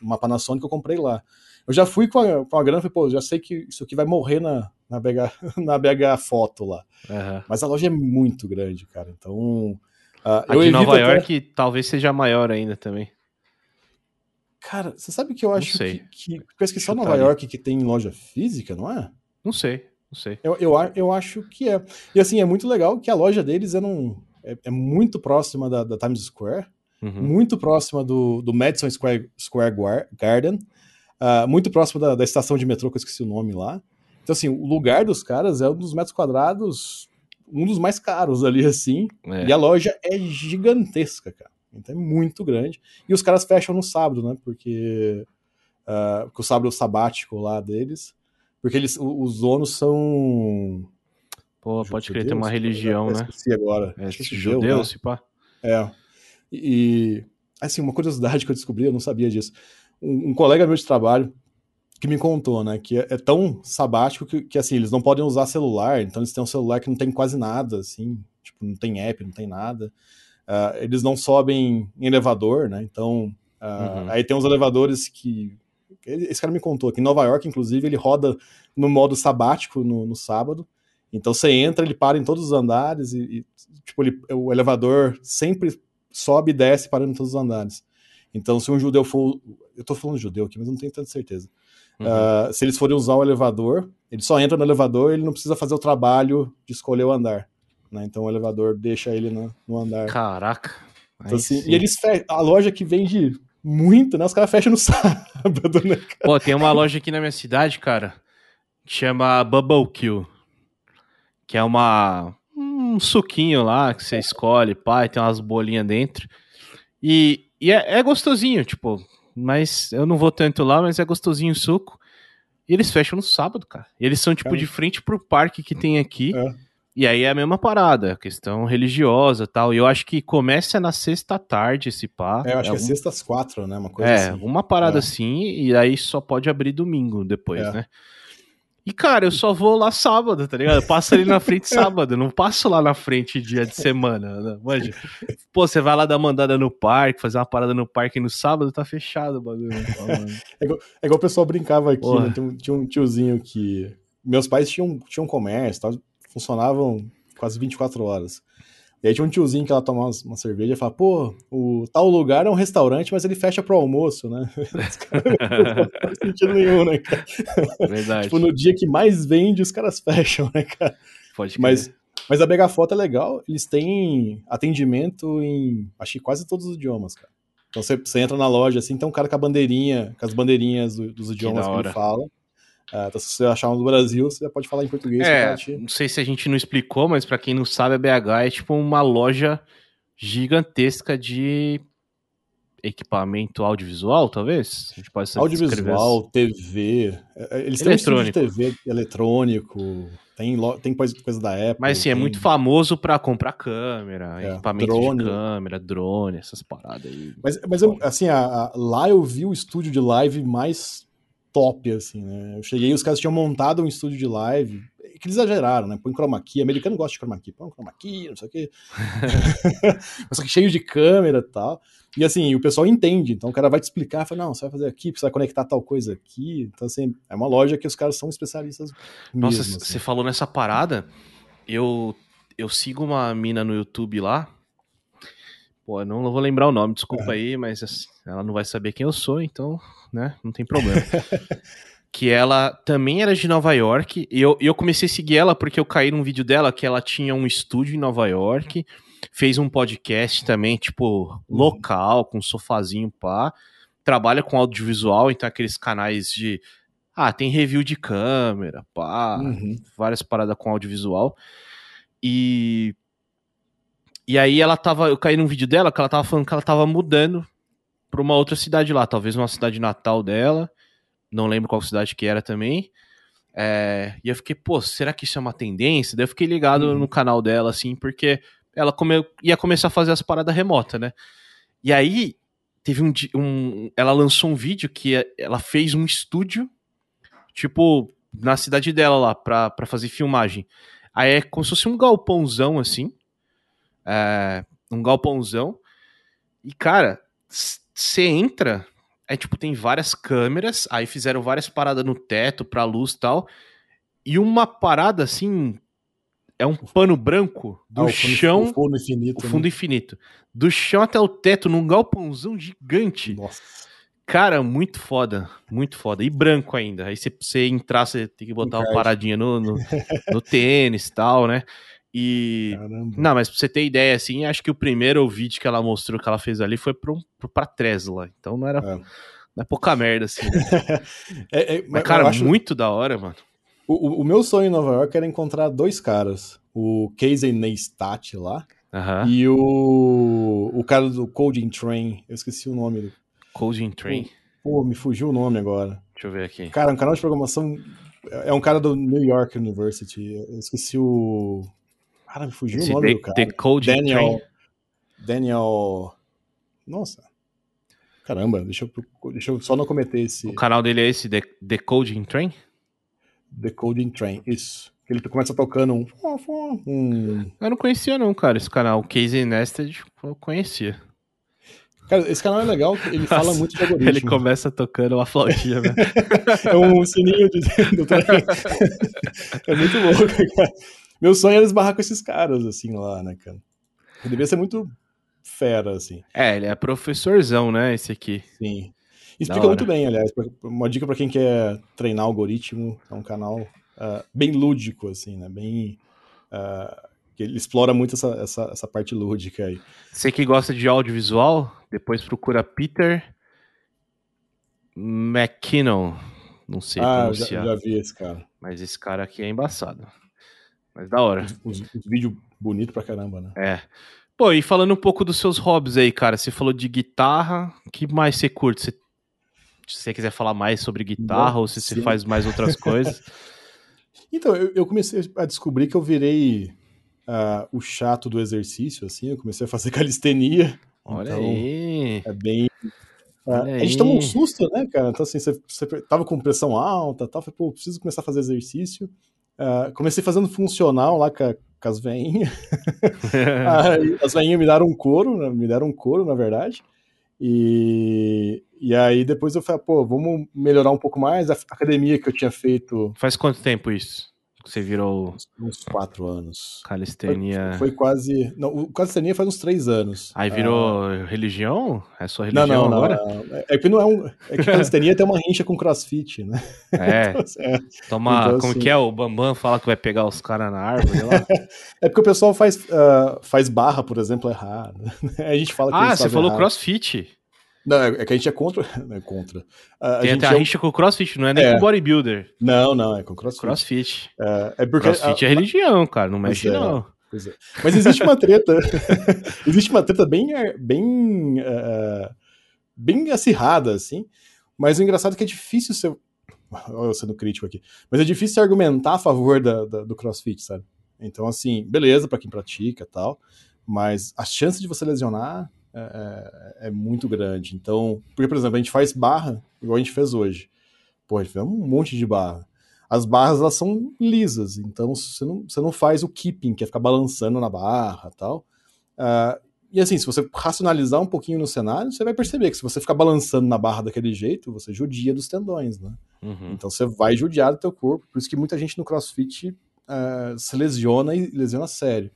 uma Panasonic, eu comprei lá. Eu já fui com a, com a grana e falei, pô, já sei que isso aqui vai morrer na, na, BH, [LAUGHS] na BH Foto lá. Uhum. Mas a loja é muito grande, cara. Então. Uh, a eu de Nova até... York talvez seja maior ainda também. Cara, você sabe que eu acho que, que. Parece que só Nova York que tem loja física, não é? Não sei, não sei. Eu, eu, eu acho que é. E assim, é muito legal que a loja deles é, num, é, é muito próxima da, da Times Square, uhum. muito próxima do, do Madison Square, Square Garden, uh, muito próxima da, da estação de metrô, que eu esqueci o nome lá. Então, assim, o lugar dos caras é um dos metros quadrados, um dos mais caros ali, assim. É. E a loja é gigantesca, cara. Então é muito grande. E os caras fecham no sábado, né? Porque, uh, porque o sábado é o sabático lá deles. Porque eles, os donos são. Pô, pode crer, tem uma religião, né? Esqueci agora. É, Esqueci judeu, né? se pá. É. E, assim, uma curiosidade que eu descobri, eu não sabia disso. Um, um colega meu de trabalho que me contou, né? Que é, é tão sabático que, que, assim, eles não podem usar celular, então eles têm um celular que não tem quase nada, assim, tipo, não tem app, não tem nada. Uh, eles não sobem em elevador, né? Então, uh, uhum. aí tem uns elevadores que. Esse cara me contou que em Nova York, inclusive, ele roda no modo sabático no, no sábado. Então você entra, ele para em todos os andares e, e tipo, ele, o elevador sempre sobe e desce parando em todos os andares. Então, se um judeu for. Eu tô falando judeu aqui, mas não tenho tanta certeza. Uhum. Uh, se eles forem usar o elevador, ele só entra no elevador ele não precisa fazer o trabalho de escolher o andar. Né? Então o elevador deixa ele no, no andar. Caraca. Então, assim, e eles fecham. A loja que vende muito, né? Os caras fecham no [LAUGHS] sábado, né? Cara? Pô, tem uma loja aqui na minha cidade, cara, que chama Bubble Kill. Que é uma. Um suquinho lá que você escolhe, pai, tem umas bolinhas dentro. E, e é, é gostosinho, tipo, mas eu não vou tanto lá, mas é gostosinho o suco. E eles fecham no sábado, cara. E eles são, tipo, de frente pro parque que tem aqui. É. E aí é a mesma parada, questão religiosa tal. E eu acho que começa na sexta tarde esse pá. É, eu acho é que é sexta às quatro, né? Uma coisa é, assim. uma parada é. assim, e aí só pode abrir domingo depois, é. né? E, cara, eu só vou lá sábado, tá ligado? Eu passo ali na frente [LAUGHS] sábado, não passo lá na frente dia de semana, né? Manja. Pô, você vai lá dar mandada no parque, fazer uma parada no parque no sábado, tá fechado o bagulho. Né? [LAUGHS] é, igual, é, igual, o pessoal brincava aqui, né? tinha, um, tinha, um, tiozinho que... Meus pais tinham, tinham comércio, tal, funcionavam quase 24 horas. E aí tinha um tiozinho que ela tomava uma cerveja e falava, pô, o tal lugar é um restaurante, mas ele fecha pro almoço, né? [LAUGHS] não faz sentido nenhum, né, cara? Verdade. tipo, no dia que mais vende, os caras fecham, né, cara? Pode crer. Mas, mas a Mega Foto é legal, eles têm atendimento em, acho que quase todos os idiomas, cara. Então você, você entra na loja, assim, tem um cara com a bandeirinha, com as bandeirinhas do, dos idiomas que, que ele fala. Uh, então, se você achar um do Brasil, você já pode falar em português. É, não sei se a gente não explicou, mas para quem não sabe, a BH é tipo uma loja gigantesca de equipamento audiovisual, talvez? A gente pode audiovisual, TV, é, é, eles têm eletrônico. Um de TV eletrônico, tem, tem coisa, coisa da Apple. Mas sim, tem... é muito famoso para comprar câmera, é, equipamento drone. de câmera, drone, essas paradas aí. Mas, mas eu, assim, a, a, lá eu vi o estúdio de live mais top, assim, né? Eu cheguei e os caras tinham montado um estúdio de live, que eles exageraram, né? Põe chroma key, americano gosta de chroma key, põe chroma key, não sei o quê. [LAUGHS] Só que cheio de câmera e tal. E assim, o pessoal entende, então o cara vai te explicar, fala, não, você vai fazer aqui, precisa conectar tal coisa aqui. Então, assim, é uma loja que os caras são especialistas Nossa, mesmo, você assim. falou nessa parada, eu, eu sigo uma mina no YouTube lá, Pô, não vou lembrar o nome, desculpa é. aí, mas assim, ela não vai saber quem eu sou, então, né, não tem problema. [LAUGHS] que ela também era de Nova York, e eu, eu comecei a seguir ela porque eu caí num vídeo dela que ela tinha um estúdio em Nova York, fez um podcast também, tipo, uhum. local, com um sofazinho pá, trabalha com audiovisual, então aqueles canais de Ah, tem review de câmera, pá, uhum. várias paradas com audiovisual. E. E aí ela tava. Eu caí num vídeo dela que ela tava falando que ela tava mudando pra uma outra cidade lá, talvez uma cidade natal dela. Não lembro qual cidade que era também. É, e eu fiquei, pô, será que isso é uma tendência? Daí eu fiquei ligado uhum. no canal dela, assim, porque ela come, ia começar a fazer as paradas remotas, né? E aí, teve um, um. Ela lançou um vídeo que ela fez um estúdio, tipo, na cidade dela lá, pra, pra fazer filmagem. Aí é como se fosse um galpãozão, assim. É, um galpãozão. E, cara, você entra, é tipo, tem várias câmeras, aí fizeram várias paradas no teto pra luz e tal. E uma parada assim. É um pano branco do ah, chão. O fundo infinito. O fundo né? infinito. Do chão até o teto, num galpãozão gigante. Nossa. Cara, muito foda. Muito foda. E branco ainda. Aí você, você entrar, você tem que botar uma paradinha no, no, no tênis e tal, né? E. Caramba. Não, mas pra você ter ideia, assim, acho que o primeiro vídeo que ela mostrou que ela fez ali foi pro, pro, pra Tesla. Então não era. É. Não é pouca merda, assim. Né? [LAUGHS] é, é, mas, cara, acho... muito da hora, mano. O, o, meu sonho em Nova York era encontrar dois caras. O Casey Neistat lá. E o, o cara do Coding Train. Eu esqueci o nome. Coding Train? Pô, me fugiu o nome agora. Deixa eu ver aqui. Cara, um canal de programação. É um cara do New York University. Eu esqueci o. Cara, me fugiu Esse o nome the, do cara. The Coding Daniel, Train. Daniel. Nossa. Caramba, deixa eu, deixa eu só não cometer esse. O canal dele é esse, The, The Coding Train? The Coding Train, isso. Ele começa tocando um. um... Eu não conhecia, não, cara, esse canal. O Casey Nested eu conhecia. Cara, esse canal é legal, ele Nossa, fala muito de [LAUGHS] algoritmo. Ele começa tocando uma flautinha, né? [LAUGHS] é um sininho de, [LAUGHS] é muito louco, cara. Meu sonho era esbarrar com esses caras, assim, lá, né, cara? Devia ser muito fera, assim. É, ele é professorzão, né, esse aqui. Sim. Explica muito bem, aliás. Uma dica para quem quer treinar algoritmo, é um canal uh, bem lúdico, assim, né? Bem. Uh, ele explora muito essa, essa, essa parte lúdica aí. Você que gosta de audiovisual, depois procura Peter McKinnon. Não sei ah, pronunciar. Já, já vi esse cara. Mas esse cara aqui é embaçado. Mas da hora. Os, os, os vídeos bonitos pra caramba, né? É. Pô, e falando um pouco dos seus hobbies aí, cara, você falou de guitarra, o que mais você curte? Você, se você quiser falar mais sobre guitarra Bom, ou se sim. você faz mais outras [LAUGHS] coisas. Então, eu, eu, comecei a descobrir que eu virei uh, o chato do exercício, assim, eu comecei a fazer [LAUGHS] calistenia. Olha então, aí. É bem. Uh, a gente tomou um susto, né, cara? Então, assim, você, você tava com pressão alta tal, falei, pô, preciso começar a fazer exercício. Uh, comecei fazendo funcional lá com, a, com as veinhas. [LAUGHS] as veinhas me deram um couro, né? me deram um couro, na verdade. E, e aí depois eu falei, pô, vamos melhorar um pouco mais. A academia que eu tinha feito. Faz quanto tempo isso? Você virou. Uns quatro anos. Calistenia. Foi, foi quase. Não, o calistenia faz uns três anos. Aí virou ah, religião? É sua religião não, não, agora? Não, é, é que não é um. É que calistenia tem uma rincha com crossfit, né? É. [LAUGHS] então, assim, é. Toma. Então, como assim... que é? O Bambam fala que vai pegar os caras na árvore lá. [LAUGHS] é porque o pessoal faz, uh, faz barra, por exemplo, errado. [LAUGHS] a gente fala que Ah, você falou errado. crossfit. Não, é que a gente é contra. [LAUGHS] É contra. A, Tem a até a é rixa com o crossfit, não é nem é. com bodybuilder. Não, não, é com crossfit. Crossfit. É, é porque crossfit a... é religião, cara, não mexe é, não. É. Mas existe uma treta. [LAUGHS] existe uma treta bem. bem. Uh, bem acirrada, assim. Mas o engraçado é que é difícil ser. Olha [LAUGHS] eu sendo crítico aqui. Mas é difícil argumentar a favor da, da, do crossfit, sabe? Então, assim, beleza para quem pratica tal. Mas a chance de você lesionar é, é, é, muito grande. Então, porque, por exemplo, a gente faz barra, igual a gente fez hoje. Pô, a gente fez um monte de barra. As barras, elas são lisas, então você não, você não faz o keeping, que é ficar balançando na barra tal. Uh, e assim, se você racionalizar um pouquinho no cenário, você vai perceber que se você ficar balançando na barra daquele jeito, você judia dos tendões, né? Uhum. Então você vai judiar do teu corpo. Por isso que muita gente no crossfit uh, se lesiona e lesiona sério.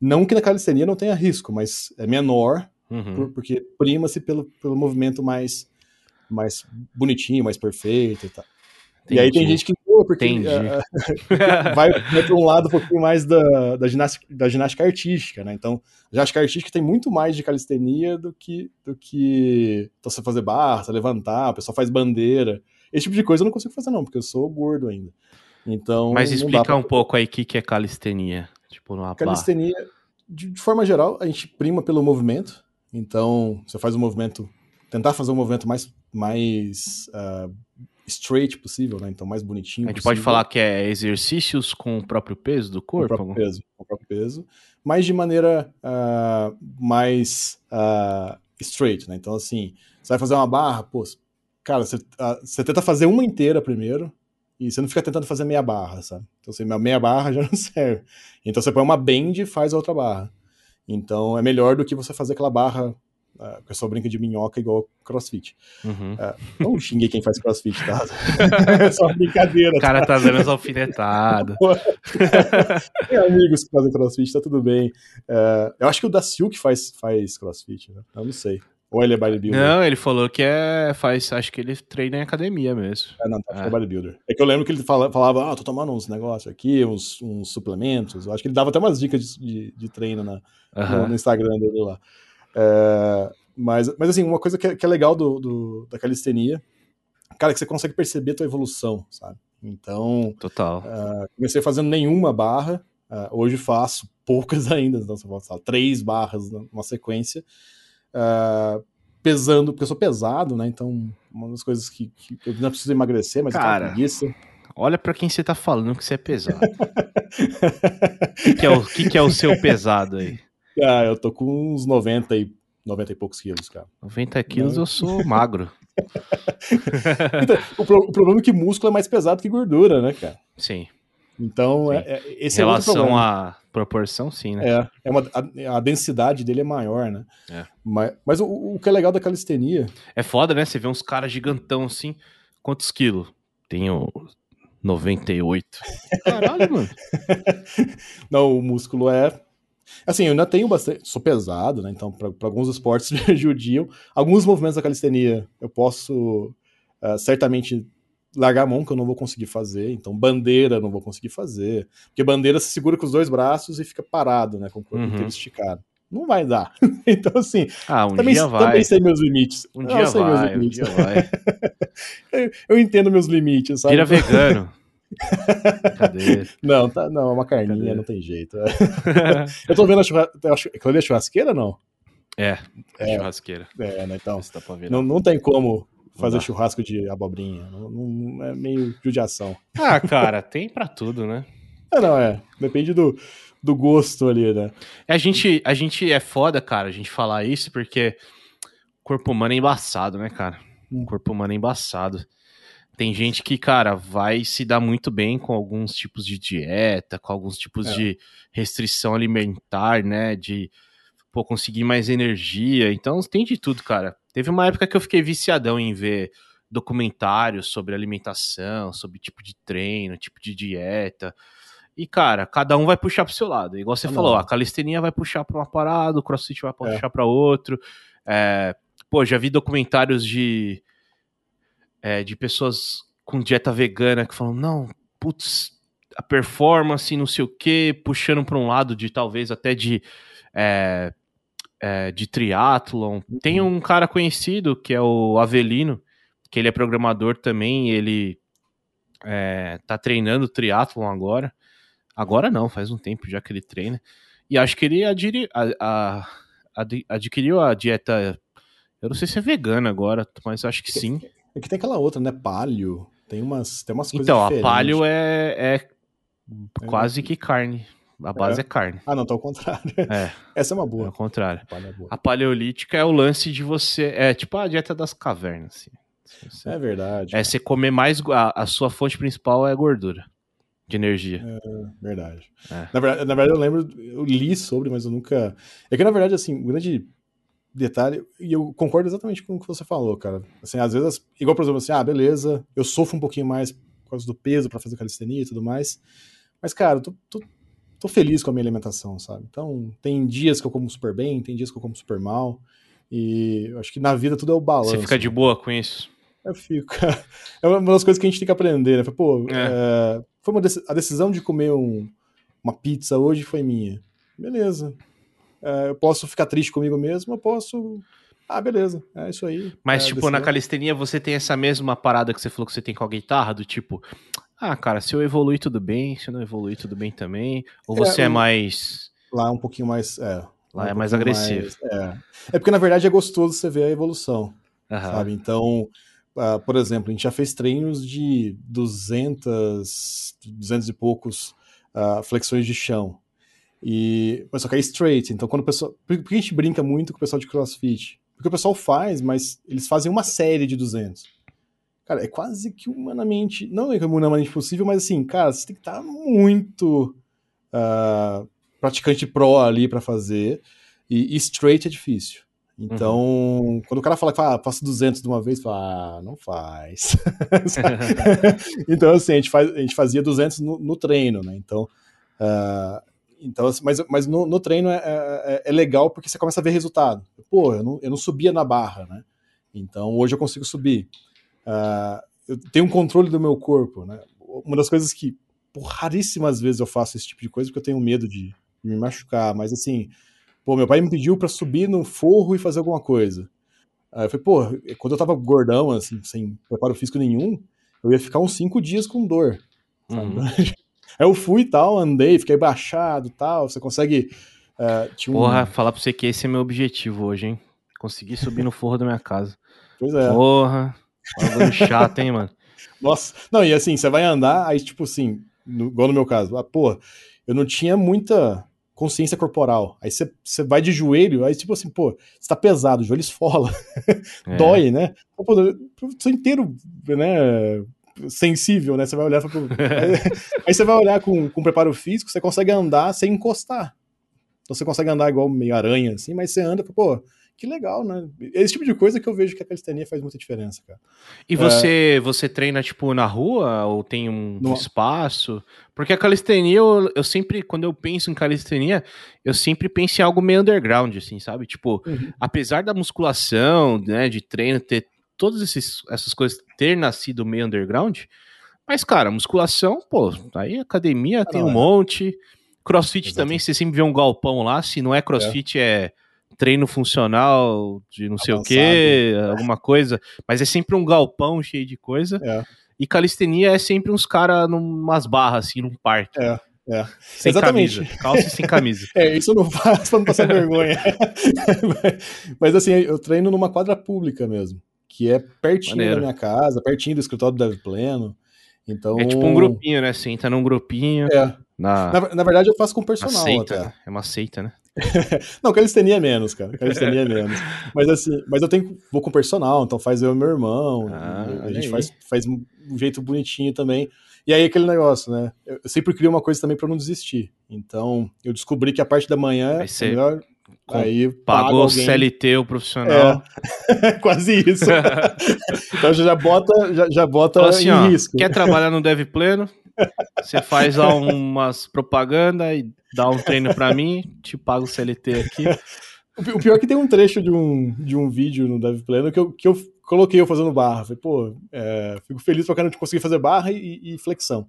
Não que na calistenia não tenha risco, mas é menor Uhum. Por, porque prima-se pelo, pelo movimento mais, mais bonitinho, mais perfeito e tal. Entendi. E aí tem gente que pô, porque uh, [LAUGHS] vai, vai para um lado um pouquinho mais da, da, ginástica, da ginástica artística, né? Então, a ginástica artística tem muito mais de calistenia do que do que então, você fazer barra, você levantar, o pessoal faz bandeira. esse tipo de coisa eu não consigo fazer, não, porque eu sou gordo ainda. Então. Mas explica pra... um pouco aí o que, que é calistenia. Tipo, numa Calistenia, de, de, forma geral, a gente prima pelo movimento. Então, você faz o um movimento. Tentar fazer um movimento mais, mais uh, straight possível, né? Então, mais bonitinho. A gente possível. pode falar que é exercícios com o próprio peso do corpo? Com o próprio peso, com o próprio peso. Mas de maneira uh, mais uh, straight, né? Então, assim, você vai fazer uma barra, pô, cara, você, você tenta fazer uma inteira primeiro, e você não fica tentando fazer meia barra, sabe? Então, assim, meia barra [LAUGHS] já não serve. Então, você põe uma bend e faz a outra barra. Então, é melhor do que você fazer aquela barra uh, o pessoal brinca de minhoca igual crossfit. Uhum. Uh, não xingue quem faz crossfit, tá? [LAUGHS] é só brincadeira. O cara tá dando as alfinetadas. [LAUGHS] Tem amigos que fazem crossfit, tá tudo bem. Uh, eu acho que o da Silk faz, faz crossfit, né? Eu não sei. Ou ele é bodybuilder? Não, ele falou que é. Faz, acho que ele treina em academia mesmo. É, não, tá, acho é. que é bodybuilder. É que eu lembro que ele fala, falava, ah, tô tomando uns negócios aqui, uns, uns suplementos. Eu acho que ele dava até umas dicas de, de, de treino na, no, no, Instagram dele lá. É, mas, mas assim, uma coisa que é, que é legal do, do, da calistenia, cara, é que você consegue perceber a tua evolução, sabe? Então. Total. Uh, comecei fazendo nenhuma barra. Uh, hoje faço poucas [LAUGHS] ainda, então você pode falar, três barras numa sequência uh, pesando, porque eu sou pesado, né? Então, uma das coisas que, que eu não preciso emagrecer, mas Cara, eu preguiça. Olha para quem você tá falando que você é pesado. O que, que, é o que, que é o seu pesado aí? Ah, eu tô com uns 90 e, 90 e poucos quilos, cara. 90 quilos Não. eu sou magro. [LAUGHS] então, o, pro, o, problema é que músculo é mais pesado que gordura, né, cara? Sim. Então. É, é, esse em relação é à proporção, sim, né? É, é uma, a, a, densidade dele é maior, né? É. Mas, mas o, o, que é legal da calistenia... É foda, né? Você vê uns caras gigantão assim, quantos quilos? Tenho 98. Caralho, mano. [LAUGHS] Não, o músculo é... Assim, eu ainda tenho bastante... Sou pesado, né? Então, para alguns esportes [LAUGHS] me ajudam. Alguns movimentos da calistenia eu posso uh, certamente largar a mão que eu não vou conseguir fazer, então bandeira não vou conseguir fazer, porque bandeira se segura com os dois braços e fica parado, né, com o corpo uhum. inteiro esticado. Não vai dar. [LAUGHS] então, assim, ah, um também, dia vai. também sei meus limites. Um dia vai, um dia vai. eu, eu, entendo meus limites, sabe? Vira vegano. [LAUGHS] Cadê? Não, tá, não, é uma carninha, Cadê? não tem jeito. [LAUGHS] eu tô vendo a churrasqueira. Aquilo ali é churrasqueira não? É, é churrasqueira. É, né? Então, tá não, não tem como fazer churrasco de abobrinha. Não, não, é meio judiação. Ah, cara, tem para tudo, né? É, não, é. Depende do, do gosto ali, né? A gente, a gente é foda, cara, a gente falar isso, porque o corpo humano é embaçado, né, cara? O hum. corpo humano é embaçado. Tem gente que, cara, vai se dar muito bem com alguns tipos de dieta, com alguns tipos é. de restrição alimentar, né? De pô, conseguir mais energia. Então tem de tudo, cara. Teve uma época que eu fiquei viciadão em ver documentários sobre alimentação, sobre tipo de treino, tipo de dieta. E, cara, cada um vai puxar pro seu lado. Igual você ah, falou, a calistenia vai puxar pra uma parada, o crossfit vai puxar é. pra outro. É, pô, já vi documentários de, é, de pessoas com dieta vegana que falam, não, putz, a performance, não sei o quê, puxando pra um lado de talvez até de é, é, de triatlon. Tem uhum. um cara conhecido que é o Avelino, que ele é programador também, ele é, tá treinando triatlon agora. Agora não, faz um tempo já que ele treina. E acho que ele adquiriu a, a, adquiriu a dieta. Eu não sei se é vegana agora, mas acho que sim. É que tem aquela outra, né? Palio. Tem umas, tem umas coisas Então, diferentes. a palio é, é, é quase que carne. A base é, é carne. Ah, não, tá ao contrário. [LAUGHS] É. Essa é uma boa. É ao contrário. A, é a paleolítica é o lance de você. É tipo a dieta das cavernas. Assim. Você, é verdade. É você comer mais. A, a, sua fonte principal é gordura de energia. É verdade. É. Na verdade. Na verdade, eu lembro, eu li sobre, mas eu nunca. É que, na verdade, assim, um grande detalhe, e eu concordo exatamente com o que você falou, cara. Assim, às vezes, igual, por exemplo, assim, ah, beleza, eu sofro um pouquinho mais por causa do peso para fazer calistenia e tudo mais. Mas, cara, eu tô, tô tô feliz com a minha alimentação, sabe? Então, tem dias que eu como super bem, tem dias que eu como super mal. E eu acho que na vida tudo é o balanço. Você fica de boa com isso? Eu fico. [LAUGHS] É uma das coisas que a gente tem que aprender, né? Pô, é. É, foi uma a decisão de comer um, uma pizza hoje foi minha. Beleza. É, eu posso ficar triste comigo mesmo, eu posso Ah, beleza, é isso aí. Mas, é, tipo, na calistenia você tem essa mesma parada que você falou que você tem com a guitarra, do tipo, ah, cara, se eu evoluir tudo bem, se eu não evoluir tudo bem também. Ou você é, É, mais. Lá é um pouquinho mais. É, Lá um é mais agressivo. é. é porque, na verdade, é gostoso você ver a evolução. Aham. sabe? Então, ah, por exemplo, a gente já fez treinos de 200, 200 e poucos ah, flexões de chão. E, mas só que é straight. Então, quando o pessoal. Por por que a gente brinca muito com o pessoal de crossfit? Porque o pessoal faz, mas eles fazem uma série de 200. Cara, é quase que humanamente. Não é humanamente possível, mas assim, cara, você tem que estar muito ah, praticante pro ali pra fazer. E, e straight é difícil. Então, quando o cara fala que ah, faço 200 de uma vez, fala, ah, não faz. [LAUGHS] [LAUGHS] então, assim, a gente, faz, a gente fazia 200 no, no treino, né? Então, ah, então assim, mas, mas no, no treino é, é, é legal porque você começa a ver resultado. Pô, eu não, eu não subia na barra, né? Então, hoje eu consigo subir. Ah, eu tenho um controle do meu corpo, né? Uma das coisas que, por raríssimas vezes eu faço esse tipo de coisa porque eu tenho medo de me machucar, mas assim, pô, meu pai me pediu pra subir no forro e fazer alguma coisa. Aí eu falei, pô, quando eu tava gordão, assim, sem preparo físico nenhum, eu ia ficar uns cinco dias com dor. Uhum. [LAUGHS] Aí eu fui e tal, andei, fiquei baixado e tal. Você consegue. tinha um- Porra, falar pra você que esse é meu objetivo hoje, hein? Conseguir subir no forro da minha casa. Pois é. Porra, bagulho chato, hein, mano? Nossa. Não, e assim, você vai andar, aí, tipo assim, no, igual no meu caso, ah, pô, eu não tinha muita consciência corporal. Aí você, você vai de joelho, aí, tipo assim, pô, você tá pesado, o joelho esfola, [LAUGHS] É. dói, né? Pô, eu sou inteiro, né? Sensível, né? Você vai olhar. Aí, [LAUGHS] aí você vai olhar com, com preparo físico, você consegue andar sem encostar. Então você consegue andar igual meio aranha, assim, mas você anda, pô, que legal, né? Esse tipo de coisa que eu vejo que a calistenia faz muita diferença, cara. E você, você treina, tipo, na rua ou tem um No- espaço? Porque a calistenia, eu, eu sempre, quando eu penso em calistenia, eu sempre penso em algo meio underground, assim, sabe? Tipo, Uhum. apesar da musculação, né, de treino, ter todas esses, essas coisas ter nascido meio underground, mas, cara, musculação, pô, aí academia tem não, um é. monte. Crossfit Exatamente. também, você sempre vê um galpão lá, se não é crossfit, é, treino funcional de não sei o quê, alguma coisa, mas é sempre um galpão cheio de coisa. É. E calistenia é sempre uns caras numas barras, assim, num parque. É, é. Sem Exatamente. camisa. Calça sem camisa. [LAUGHS] É, isso eu não faço pra não passar vergonha. mas, [LAUGHS] mas, assim, eu treino numa quadra pública mesmo, que é pertinho Maneiro. da minha casa, pertinho do escritório do Dev Pleno. Então, É tipo um grupinho, né? Você entra num grupinho. É. Na, Na, na verdade, eu faço com personal seita, até. né? É uma seita, né? [LAUGHS] Não, calistenia é menos, cara. Calistenia é menos. Mas assim, mas eu tenho, vou com personal, então faz eu e meu irmão. Ah, a gente aí. faz, faz um jeito bonitinho também. E aí aquele negócio, né? Eu sempre crio uma coisa também pra não desistir. Então, eu descobri que a parte da manhã Aí é você melhor. com- Aí Pagou o. CLT, o profissional. [LAUGHS] Quase isso. [LAUGHS] então já bota, já, já bota Fala assim, em ó, risco. quer trabalhar no Dev Pleno? Você faz lá umas propaganda e dá um treino pra mim, te pago o CLT aqui. O pi- O pior é que tem um trecho de um, de um vídeo no Dev Pleno que eu, que eu coloquei eu fazendo barra. Falei, pô, é, fico feliz pra caramba de conseguir fazer barra e, e flexão.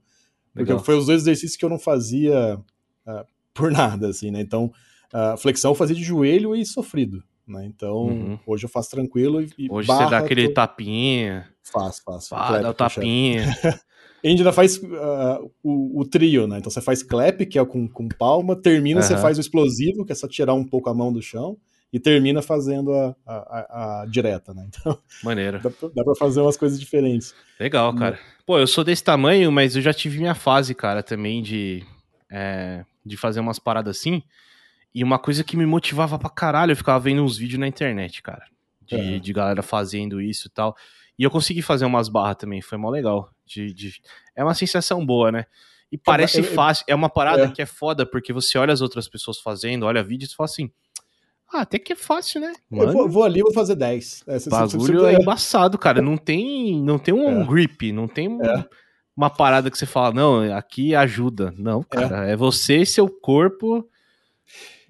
Porque Legal. foi os dois exercícios que eu não fazia ah, por nada, assim, né? Então, a flexão eu fazia de joelho e sofrido, né? Então, Uhum. hoje eu faço tranquilo e, Hoje barra, você dá aquele tô- tapinha, Faço, faço. pá, Clap, dá o tapinha. [LAUGHS] E ainda faz ah, o, o trio, né? Então você faz clap, que é com, com palma, termina, você Aham. faz o explosivo, que é só tirar um pouco a mão do chão, e termina fazendo a, a, a- a direta, né? Então Maneiro. dá pra, dá pra fazer umas coisas diferentes. Legal, cara. Pô, eu sou desse tamanho, mas eu já tive minha fase, cara, também de, é, de fazer umas paradas assim. E uma coisa que me motivava pra caralho, eu ficava vendo uns vídeos na internet, cara. De, Aham. de galera fazendo isso e tal. E eu consegui fazer umas barras também, foi mó legal. De, de- É uma sensação boa, né? E parece eu- eu- fácil. É uma parada É. que é foda, porque você olha as outras pessoas fazendo, olha vídeos e fala assim. Ah, até que é fácil, né? Eu vou, Mano, vou ali e vou fazer 10. É, bagulho é embaçado, cara. Não tem, não tem um É. grip, não tem um- É. uma parada que você fala, não, aqui ajuda. Não, cara, é, você e seu corpo.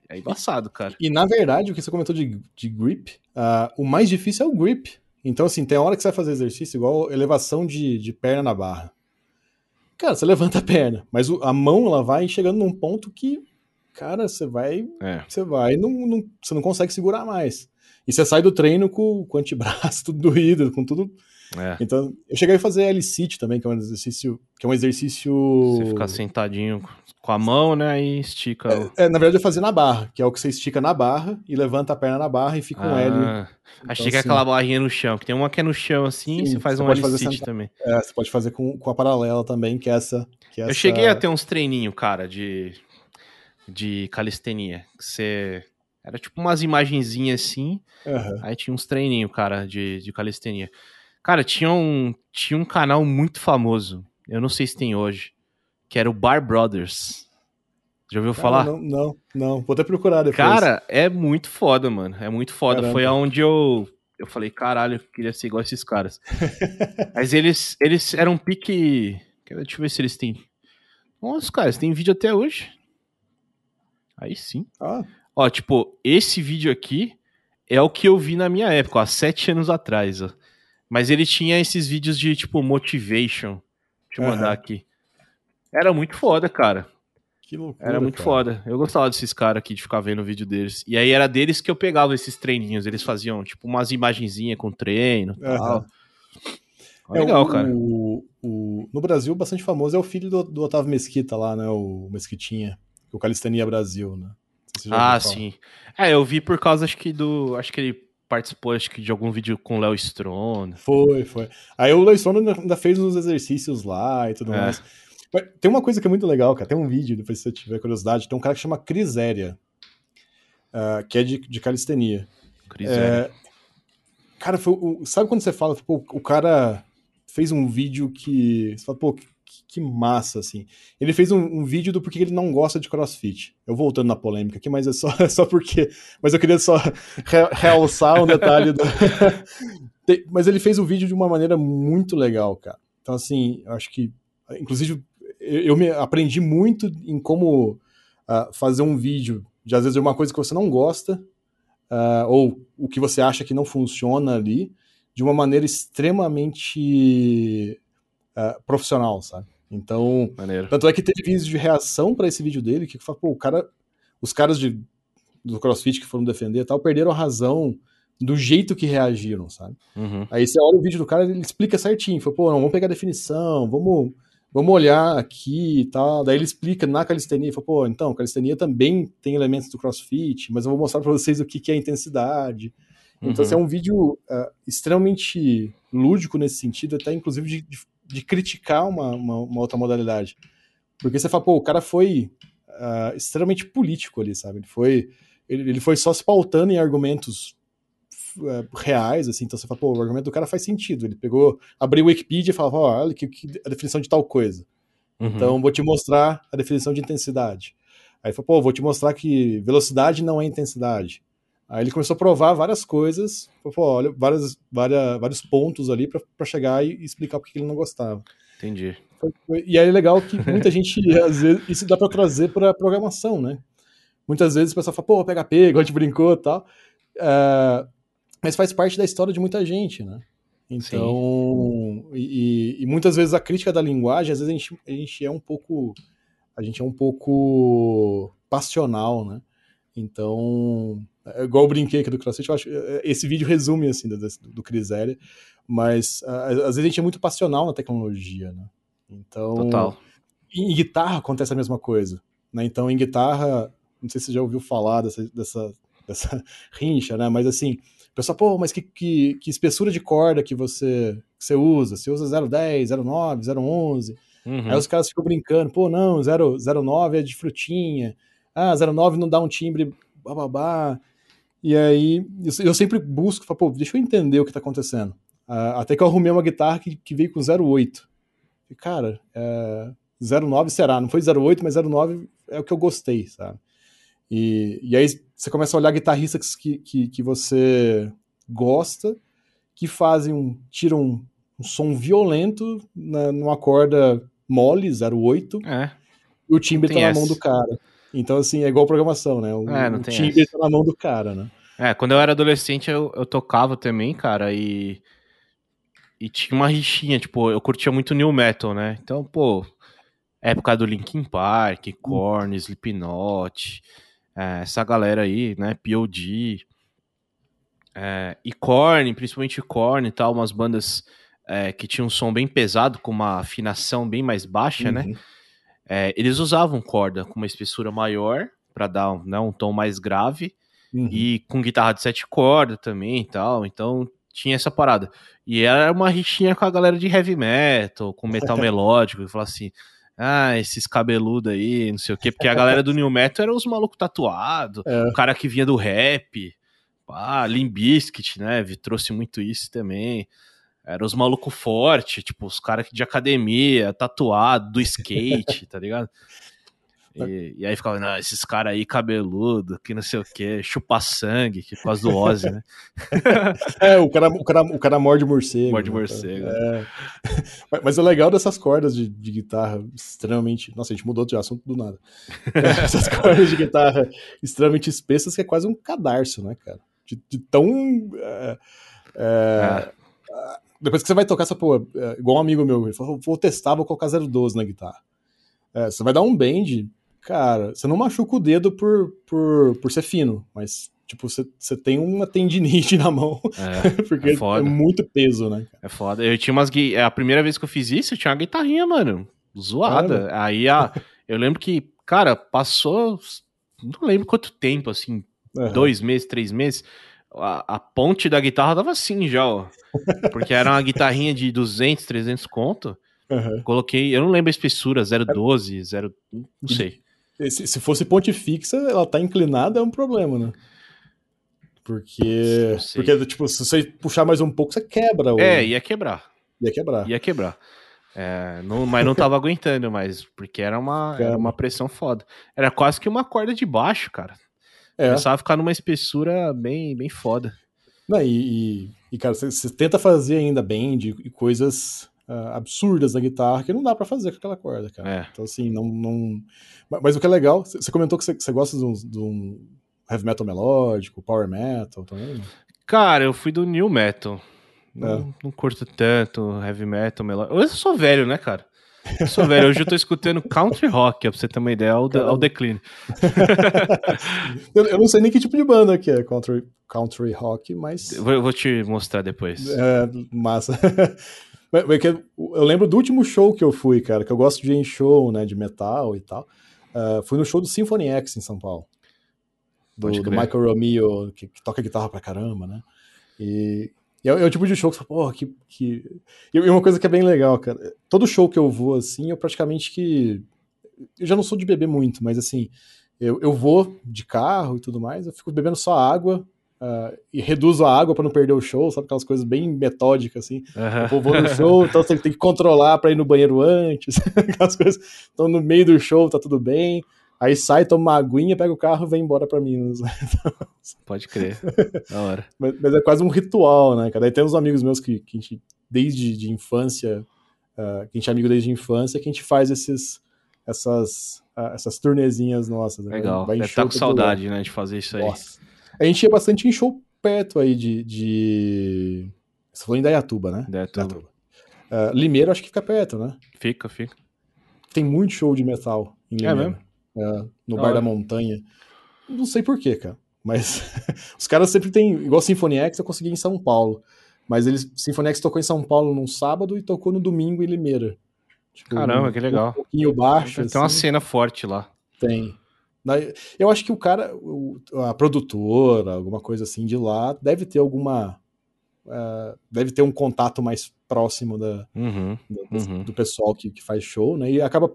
É embaçado, cara. E na verdade, o que você comentou de, de grip, ah, o mais difícil é o grip. Então, assim, tem hora que você vai fazer exercício, igual elevação de, de perna na barra. Cara, você [LAUGHS] levanta a perna, mas a mão ela vai chegando num ponto que, cara, você vai É. você vai, não, não- você não consegue segurar mais. E você sai do treino com, com o antebraço [LAUGHS] tudo doído, com tudo. É. Então, eu cheguei a fazer L-sit também, que é um exercício. Que é um exercício. Você ficar sentadinho com a mão, né? E estica. É, é, na verdade, eu fazia na barra, que é o que você estica na barra e levanta a perna na barra e fica um ah, L. Então, achei que é assim, aquela barrinha no chão, que tem uma que é no chão assim, sim, você faz você um L-sit também. É, você pode fazer com, com a paralela também, que é essa. Que é eu essa... cheguei a ter uns treininhos, cara, de, de calistenia. Que você. Era tipo umas imagenzinhas assim. Uhum. Aí tinha uns treininhos, cara, de, de calistenia. Cara, tinha um, tinha um canal muito famoso. Eu não sei se tem hoje. Que era o Bar Brothers. Já ouviu falar? Não, não, não. Vou até procurar depois. Cara, é muito foda, mano. É muito foda. Caramba. Foi aonde eu. Eu falei, caralho, eu queria ser igual a esses caras. [LAUGHS] Mas eles, eles eram pique. Deixa eu ver se eles têm. Nossa, cara, eles têm vídeo até hoje. Aí sim. Ah. Ó, tipo, esse vídeo aqui é o que eu vi na minha época, há sete anos atrás, ó. Mas ele tinha esses vídeos de, tipo, motivation. Deixa eu mandar uhum. aqui. Era muito foda, cara. Que loucura. Era muito cara. foda. Eu gostava desses caras aqui, de ficar vendo o vídeo deles. E aí era deles que eu pegava esses treininhos. Eles faziam, tipo, umas imagenzinhas com treino e uhum. tal. É, legal, o, cara. O, o, no Brasil, bastante famoso é o filho do, do Otávio Mesquita lá, né? O Mesquitinha. O Calistania Brasil, né? ah, sim. É, eu vi por causa, acho que do. Acho que ele participou acho que de algum vídeo com o Léo Strone. Foi, foi. Aí o Léo Strone ainda fez uns exercícios lá e tudo é. mais. Mas tem uma coisa que é muito legal, cara. Tem um vídeo, depois se você tiver curiosidade, tem um cara que chama Criséria, uh, que é de, de calistenia. Criséria. É, cara, foi, sabe quando você fala, pô, o cara fez um vídeo que. Você fala, pô, que massa, assim. Ele fez um, um, vídeo do porquê ele não gosta de crossfit. Eu voltando na polêmica aqui, mas é só, [LAUGHS] é só porque. Mas eu queria só re, realçar um detalhe. Do... [LAUGHS] mas ele fez o vídeo de uma maneira muito legal, cara. Então, assim, acho que. Inclusive, eu, eu me aprendi muito em como uh, fazer um vídeo de, às vezes, uma coisa que você não gosta, uh, ou o que você acha que não funciona ali, de uma maneira extremamente uh, profissional, sabe? Então, Maneiro. tanto é que teve vídeos de reação para esse vídeo dele que fala, pô, o cara, os caras de, do CrossFit que foram defender e tal, perderam a razão do jeito que reagiram, sabe? Uhum. Aí você olha o vídeo do cara, ele explica certinho, fala, pô, não, vamos pegar a definição, vamos, vamos olhar aqui e tal. Daí ele explica na calistenia, fala, pô, então, calistenia também tem elementos do CrossFit, mas eu vou mostrar para vocês o que, que é intensidade. Então, uhum. assim, é um vídeo uh, extremamente lúdico nesse sentido, até inclusive de, de de criticar uma, uma, uma, outra modalidade. Porque você fala, pô, o cara foi uh, extremamente político ali, sabe? Ele foi, ele, ele foi só se pautando em argumentos uh, reais, assim, então você fala, pô, o argumento do cara faz sentido. Ele pegou, abriu o Wikipedia e falava, ó, olha que, que, a definição de tal coisa. Uhum. Então, vou te mostrar a definição de intensidade. Aí falou, pô, vou te mostrar que velocidade não é intensidade. Aí ele começou a provar várias coisas, pô, olha, várias, várias, vários pontos ali para chegar e explicar porque ele não gostava. Entendi. E aí é legal que muita [LAUGHS] gente, às vezes, isso dá para trazer para programação, né? Muitas vezes o pessoal fala, pô, PHP, [LAUGHS] igual a gente brincou e tal. Uh, mas faz parte da história de muita gente, né? Então, e, e, muitas vezes a crítica da linguagem, às vezes a gente, a gente é um pouco, a gente é um pouco passional, né? Então, é igual eu brinquei aqui do CrossFit, eu acho, é, é, esse vídeo resume, assim, do, do mas às vezes a gente é muito passional na tecnologia, né? Então, Total. Em, em guitarra acontece a mesma coisa, né? Então, em guitarra, não sei se você já ouviu falar dessa, dessa, dessa [LAUGHS] rincha, né? Mas assim, o pessoal, pô, mas que, que, que, espessura de corda que você, que você usa? Você usa 0,10, 0,9, 0,11? Uhum. Aí os caras ficam brincando, pô, não, 0,9 é de frutinha, ah, 0,9 não dá um timbre, bababá. E aí eu, sempre busco, falo, pô, deixa eu entender o que tá acontecendo. Uh, até que eu arrumei uma guitarra que, que veio com 0,8. E, cara, é, 0,9 será, não foi 0,8, mas 0,9 é o que eu gostei, sabe? E, e aí você começa a olhar guitarristas que, que, que você gosta, que fazem um. tiram um, um som violento na, numa corda mole, 0,8. É. E o timbre tá na mão do cara. Então, assim, é igual programação, né? O, é, o timbre tá na mão do cara, né? É, quando eu era adolescente, eu, eu tocava também, cara, e. E tinha uma rixinha, tipo, eu curtia muito new metal, né? Então, pô, época do Linkin Park, Korn, Slipknot, é, essa galera aí, né? POD. É, e Korn, principalmente Korn e tal, umas bandas é, que tinham um som bem pesado, com uma afinação bem mais baixa, né? É, eles usavam corda com uma espessura maior para dar né, um tom mais grave Uhum. e com guitarra de sete cordas também e tal. Então tinha essa parada. E era uma rixinha com a galera de heavy metal, com metal [LAUGHS] melódico, que falava assim. Ah, esses cabeludos aí, não sei o quê, porque a galera do New Metal era os malucos tatuados, É. o cara que vinha do rap, ah, Limbiskit, né? Trouxe muito isso também. Era os malucos fortes, tipo, os caras de academia, tatuado, do skate, [LAUGHS] tá ligado? E, e aí ficava, não, esses caras aí cabeludo, que não sei o que, chupa sangue, que causa do Ozzy, né? [LAUGHS] É, o cara, o cara, o cara morde morcego. Morde né, morcego. É. [LAUGHS] Mas- Mas o legal dessas cordas de, de guitarra extremamente. Nossa, a gente mudou de assunto do nada. Essas cordas de guitarra extremamente espessas que é quase um cadarço, né, cara? De, de tão. é, é, Depois que você vai tocar essa é, igual um amigo meu, ele falou: vou testar, vou colocar 012 na guitarra. É, você vai dar um bend, cara, você não machuca o dedo por, por, por ser fino, mas. Tipo, você, você tem uma tendinite [LAUGHS] na mão, É, [LAUGHS] porque É é, muito peso, né? é foda. Eu tinha umas. gui- é A primeira vez que eu fiz isso, eu tinha uma guitarrinha, mano. Zoada. Aí a, eu lembro que, cara, passou. Não lembro quanto tempo, assim, dois meses, três meses. A, a ponte da guitarra tava assim já, ó. [LAUGHS] Porque era uma guitarrinha de 200, 300 conto. Aham. Coloquei, eu não lembro a espessura, 0,12, 0. Não sei. Se, se fosse ponte fixa, ela tá inclinada, é um problema, né? Porque, porque tipo, se você puxar mais um pouco, você quebra. O... É, ia quebrar. Ia quebrar. Ia quebrar. É, não, mas não tava [LAUGHS] aguentando mais, porque era uma, era uma pressão foda. Era quase que uma corda de baixo, cara. É. Começava a ficar numa espessura bem, bem foda. Não, e, e, e, cara, você, tenta fazer ainda bend e coisas ah, absurdas na guitarra que não dá pra fazer com aquela corda, cara. É. Então, assim, não. não... Mas, mas o que é legal, você comentou que você, que você gosta de um, de um heavy metal melódico, power metal também. né? Cara, eu fui do new metal. Não, É. não curto tanto heavy metal, melódico. Eu sou velho, né, cara? Sou velho. Hoje eu tô escutando country rock, pra você ter uma ideia, ao, ao declínio. [LAUGHS] eu, eu não sei nem que tipo de banda que é country, country rock, mas. Eu vou, eu vou te mostrar depois. É, massa. [LAUGHS] Eu lembro do último show que eu fui, cara, que eu gosto de ir em show, né, de metal e tal. Ah, fui no show do Symphony X em São Paulo. Do, do. Michael Romeo, que, que toca guitarra pra caramba, né? E, e é, é o tipo de show que você fala, porra, que. que... E uma coisa que é bem legal, cara. Todo show que eu vou, assim, eu praticamente que. Eu já não sou de beber muito, mas assim, eu, eu vou de carro e tudo mais, eu fico bebendo só água. ah, e reduzo a água pra não perder o show, sabe? Aquelas coisas bem metódicas, assim. Aham. Eu vou no show, então você tem que controlar pra ir no banheiro antes, [LAUGHS] aquelas coisas. Então no meio do show tá tudo bem. Aí sai, toma uma aguinha, pega o carro e vem embora pra Minas. [LAUGHS] Pode crer. Da hora. [LAUGHS] Mas, mas é quase um ritual, né, cara? Aí tem uns amigos meus que, que a gente, desde de infância, ah, que a gente é amigo desde a infância, que a gente faz esses, essas, ah, essas turnezinhas nossas. né? Legal. Vai Deve show estar com saudade, né, de fazer isso aí. Nossa. A gente ia bastante em show perto aí de. de... Você falou em Dayatuba, né? Dayatuba. Ah, Limeiro acho que fica perto, né? Fica, fica. Tem muito show de metal em É Limeiro. mesmo? É, no Bar da Montanha. Não sei porquê, cara. Mas [LAUGHS] os caras sempre tem. Igual Symphony X, eu consegui em São Paulo. Mas eles. Symphony X tocou em São Paulo num sábado e tocou no domingo em Limeira. Tipo, Caramba, um- que legal. Um pouquinho baixo. Tem uma assim. cena forte lá. Tem. Eu acho que o cara, a produtora, alguma coisa assim de lá, deve ter alguma. ah, deve ter um contato mais próximo da, Uhum. do, Uhum. do pessoal que, que faz show, né? E acaba.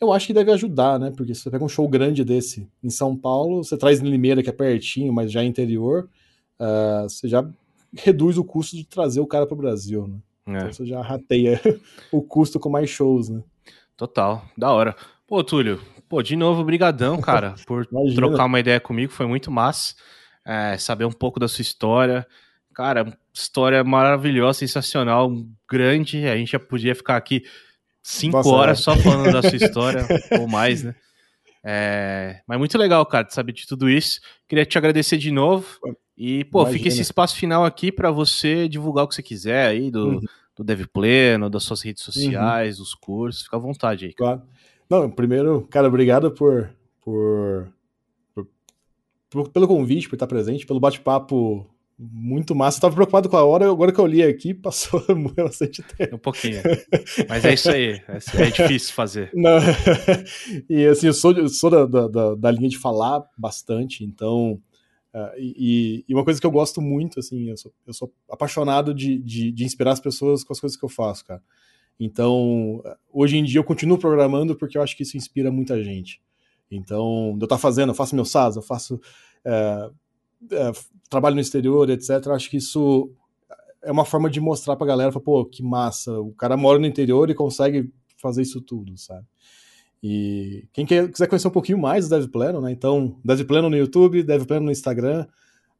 Eu acho que deve ajudar, né? Porque se você pega um show grande desse em São Paulo, você traz em Limeira, que é pertinho, mas já é interior, ah, você já [LAUGHS] reduz o custo de trazer o cara para o Brasil, né? É, Então você já rateia [LAUGHS] o custo com mais shows, né? total. Da hora. Pô, Túlio, pô, de novo, brigadão, cara, [LAUGHS] por trocar uma ideia comigo. Foi muito massa. É, saber um pouco da sua história. Cara, história maravilhosa, sensacional, grande. A gente já podia ficar aqui cinco Nossa, horas é. só falando da sua [LAUGHS] história, ou mais, né? É, mas muito legal, cara, de saber de tudo isso. Queria te agradecer de novo. E, pô, Imagina. fica esse espaço final aqui para você divulgar o que você quiser aí do, Uhum. do Dev Pleno, das suas redes sociais, dos cursos. Fica à vontade aí. Claro. Não, primeiro, cara, obrigado por, por, por- por- pelo convite, por estar presente, pelo bate-papo muito massa. Eu tava preocupado com a hora, agora que eu li aqui, [LAUGHS] passou bastante tempo. Um pouquinho. Mas é isso aí. É, é difícil fazer. [LAUGHS] Não. E assim, eu sou, eu sou da, da, da, linha de falar bastante, então. Uh, e, e, uma coisa que eu gosto muito, assim, eu sou, eu sou apaixonado de, de, de, inspirar as pessoas com as coisas que eu faço, cara. Então, hoje em dia eu continuo programando porque eu acho que isso inspira muita gente. Então, eu estou fazendo, eu faço meu SAS, eu faço. É, é, trabalho no exterior, etc. Acho que isso é uma forma de mostrar pra galera, pô, que massa, o cara mora no interior e consegue fazer isso tudo, sabe? E quem quer, quiser conhecer um pouquinho mais do DevPlano, né? Então, DevPlano no YouTube, DevPlano no Instagram.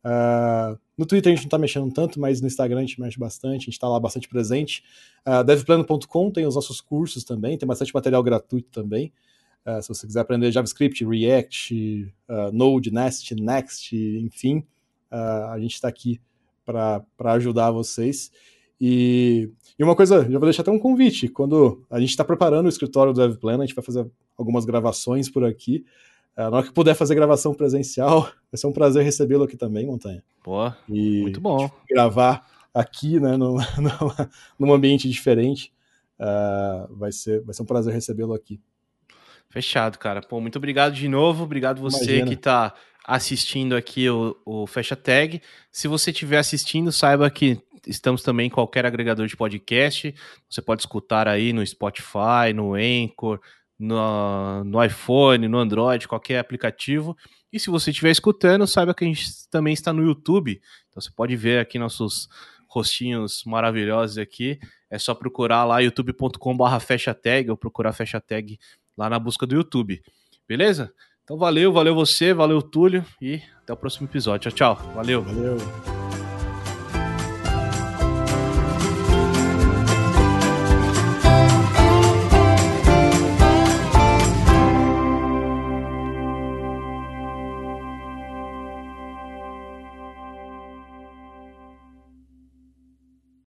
Uh, no Twitter a gente não tá mexendo tanto, mas no Instagram a gente mexe bastante, a gente tá lá bastante presente. Uh, devplano.com tem os nossos cursos também, tem bastante material gratuito também. Uh, se você quiser aprender JavaScript, React, uh, Node, Nest, Next, enfim, uh, a gente está aqui para ajudar vocês. E, e, uma coisa, já vou deixar até um convite. Quando a gente está preparando o escritório do DevPlan, a gente vai fazer algumas gravações por aqui. na hora que puder fazer gravação presencial, [LAUGHS] vai ser um prazer recebê-lo aqui também, Montanha. Pô, e muito bom. Gravar aqui, né, num, [LAUGHS] num ambiente diferente. vai, ser, vai ser um prazer recebê-lo aqui. Fechado, cara. Pô, muito obrigado de novo. Obrigado você Imagina. que está assistindo aqui o, o Fecha Tag. Se você estiver assistindo, saiba que estamos também em qualquer agregador de podcast. Você pode escutar aí no Spotify, no Anchor, no, no iPhone, no Android, qualquer aplicativo. E se você estiver escutando, saiba que a gente também está no YouTube. Então você pode ver aqui nossos rostinhos maravilhosos aqui. É só procurar lá youtube.com/barra fecha tag ou procurar fecha tag lá na busca do YouTube. Beleza? Então valeu, valeu você, valeu Túlio e até o próximo episódio. Tchau, tchau. Valeu. Valeu.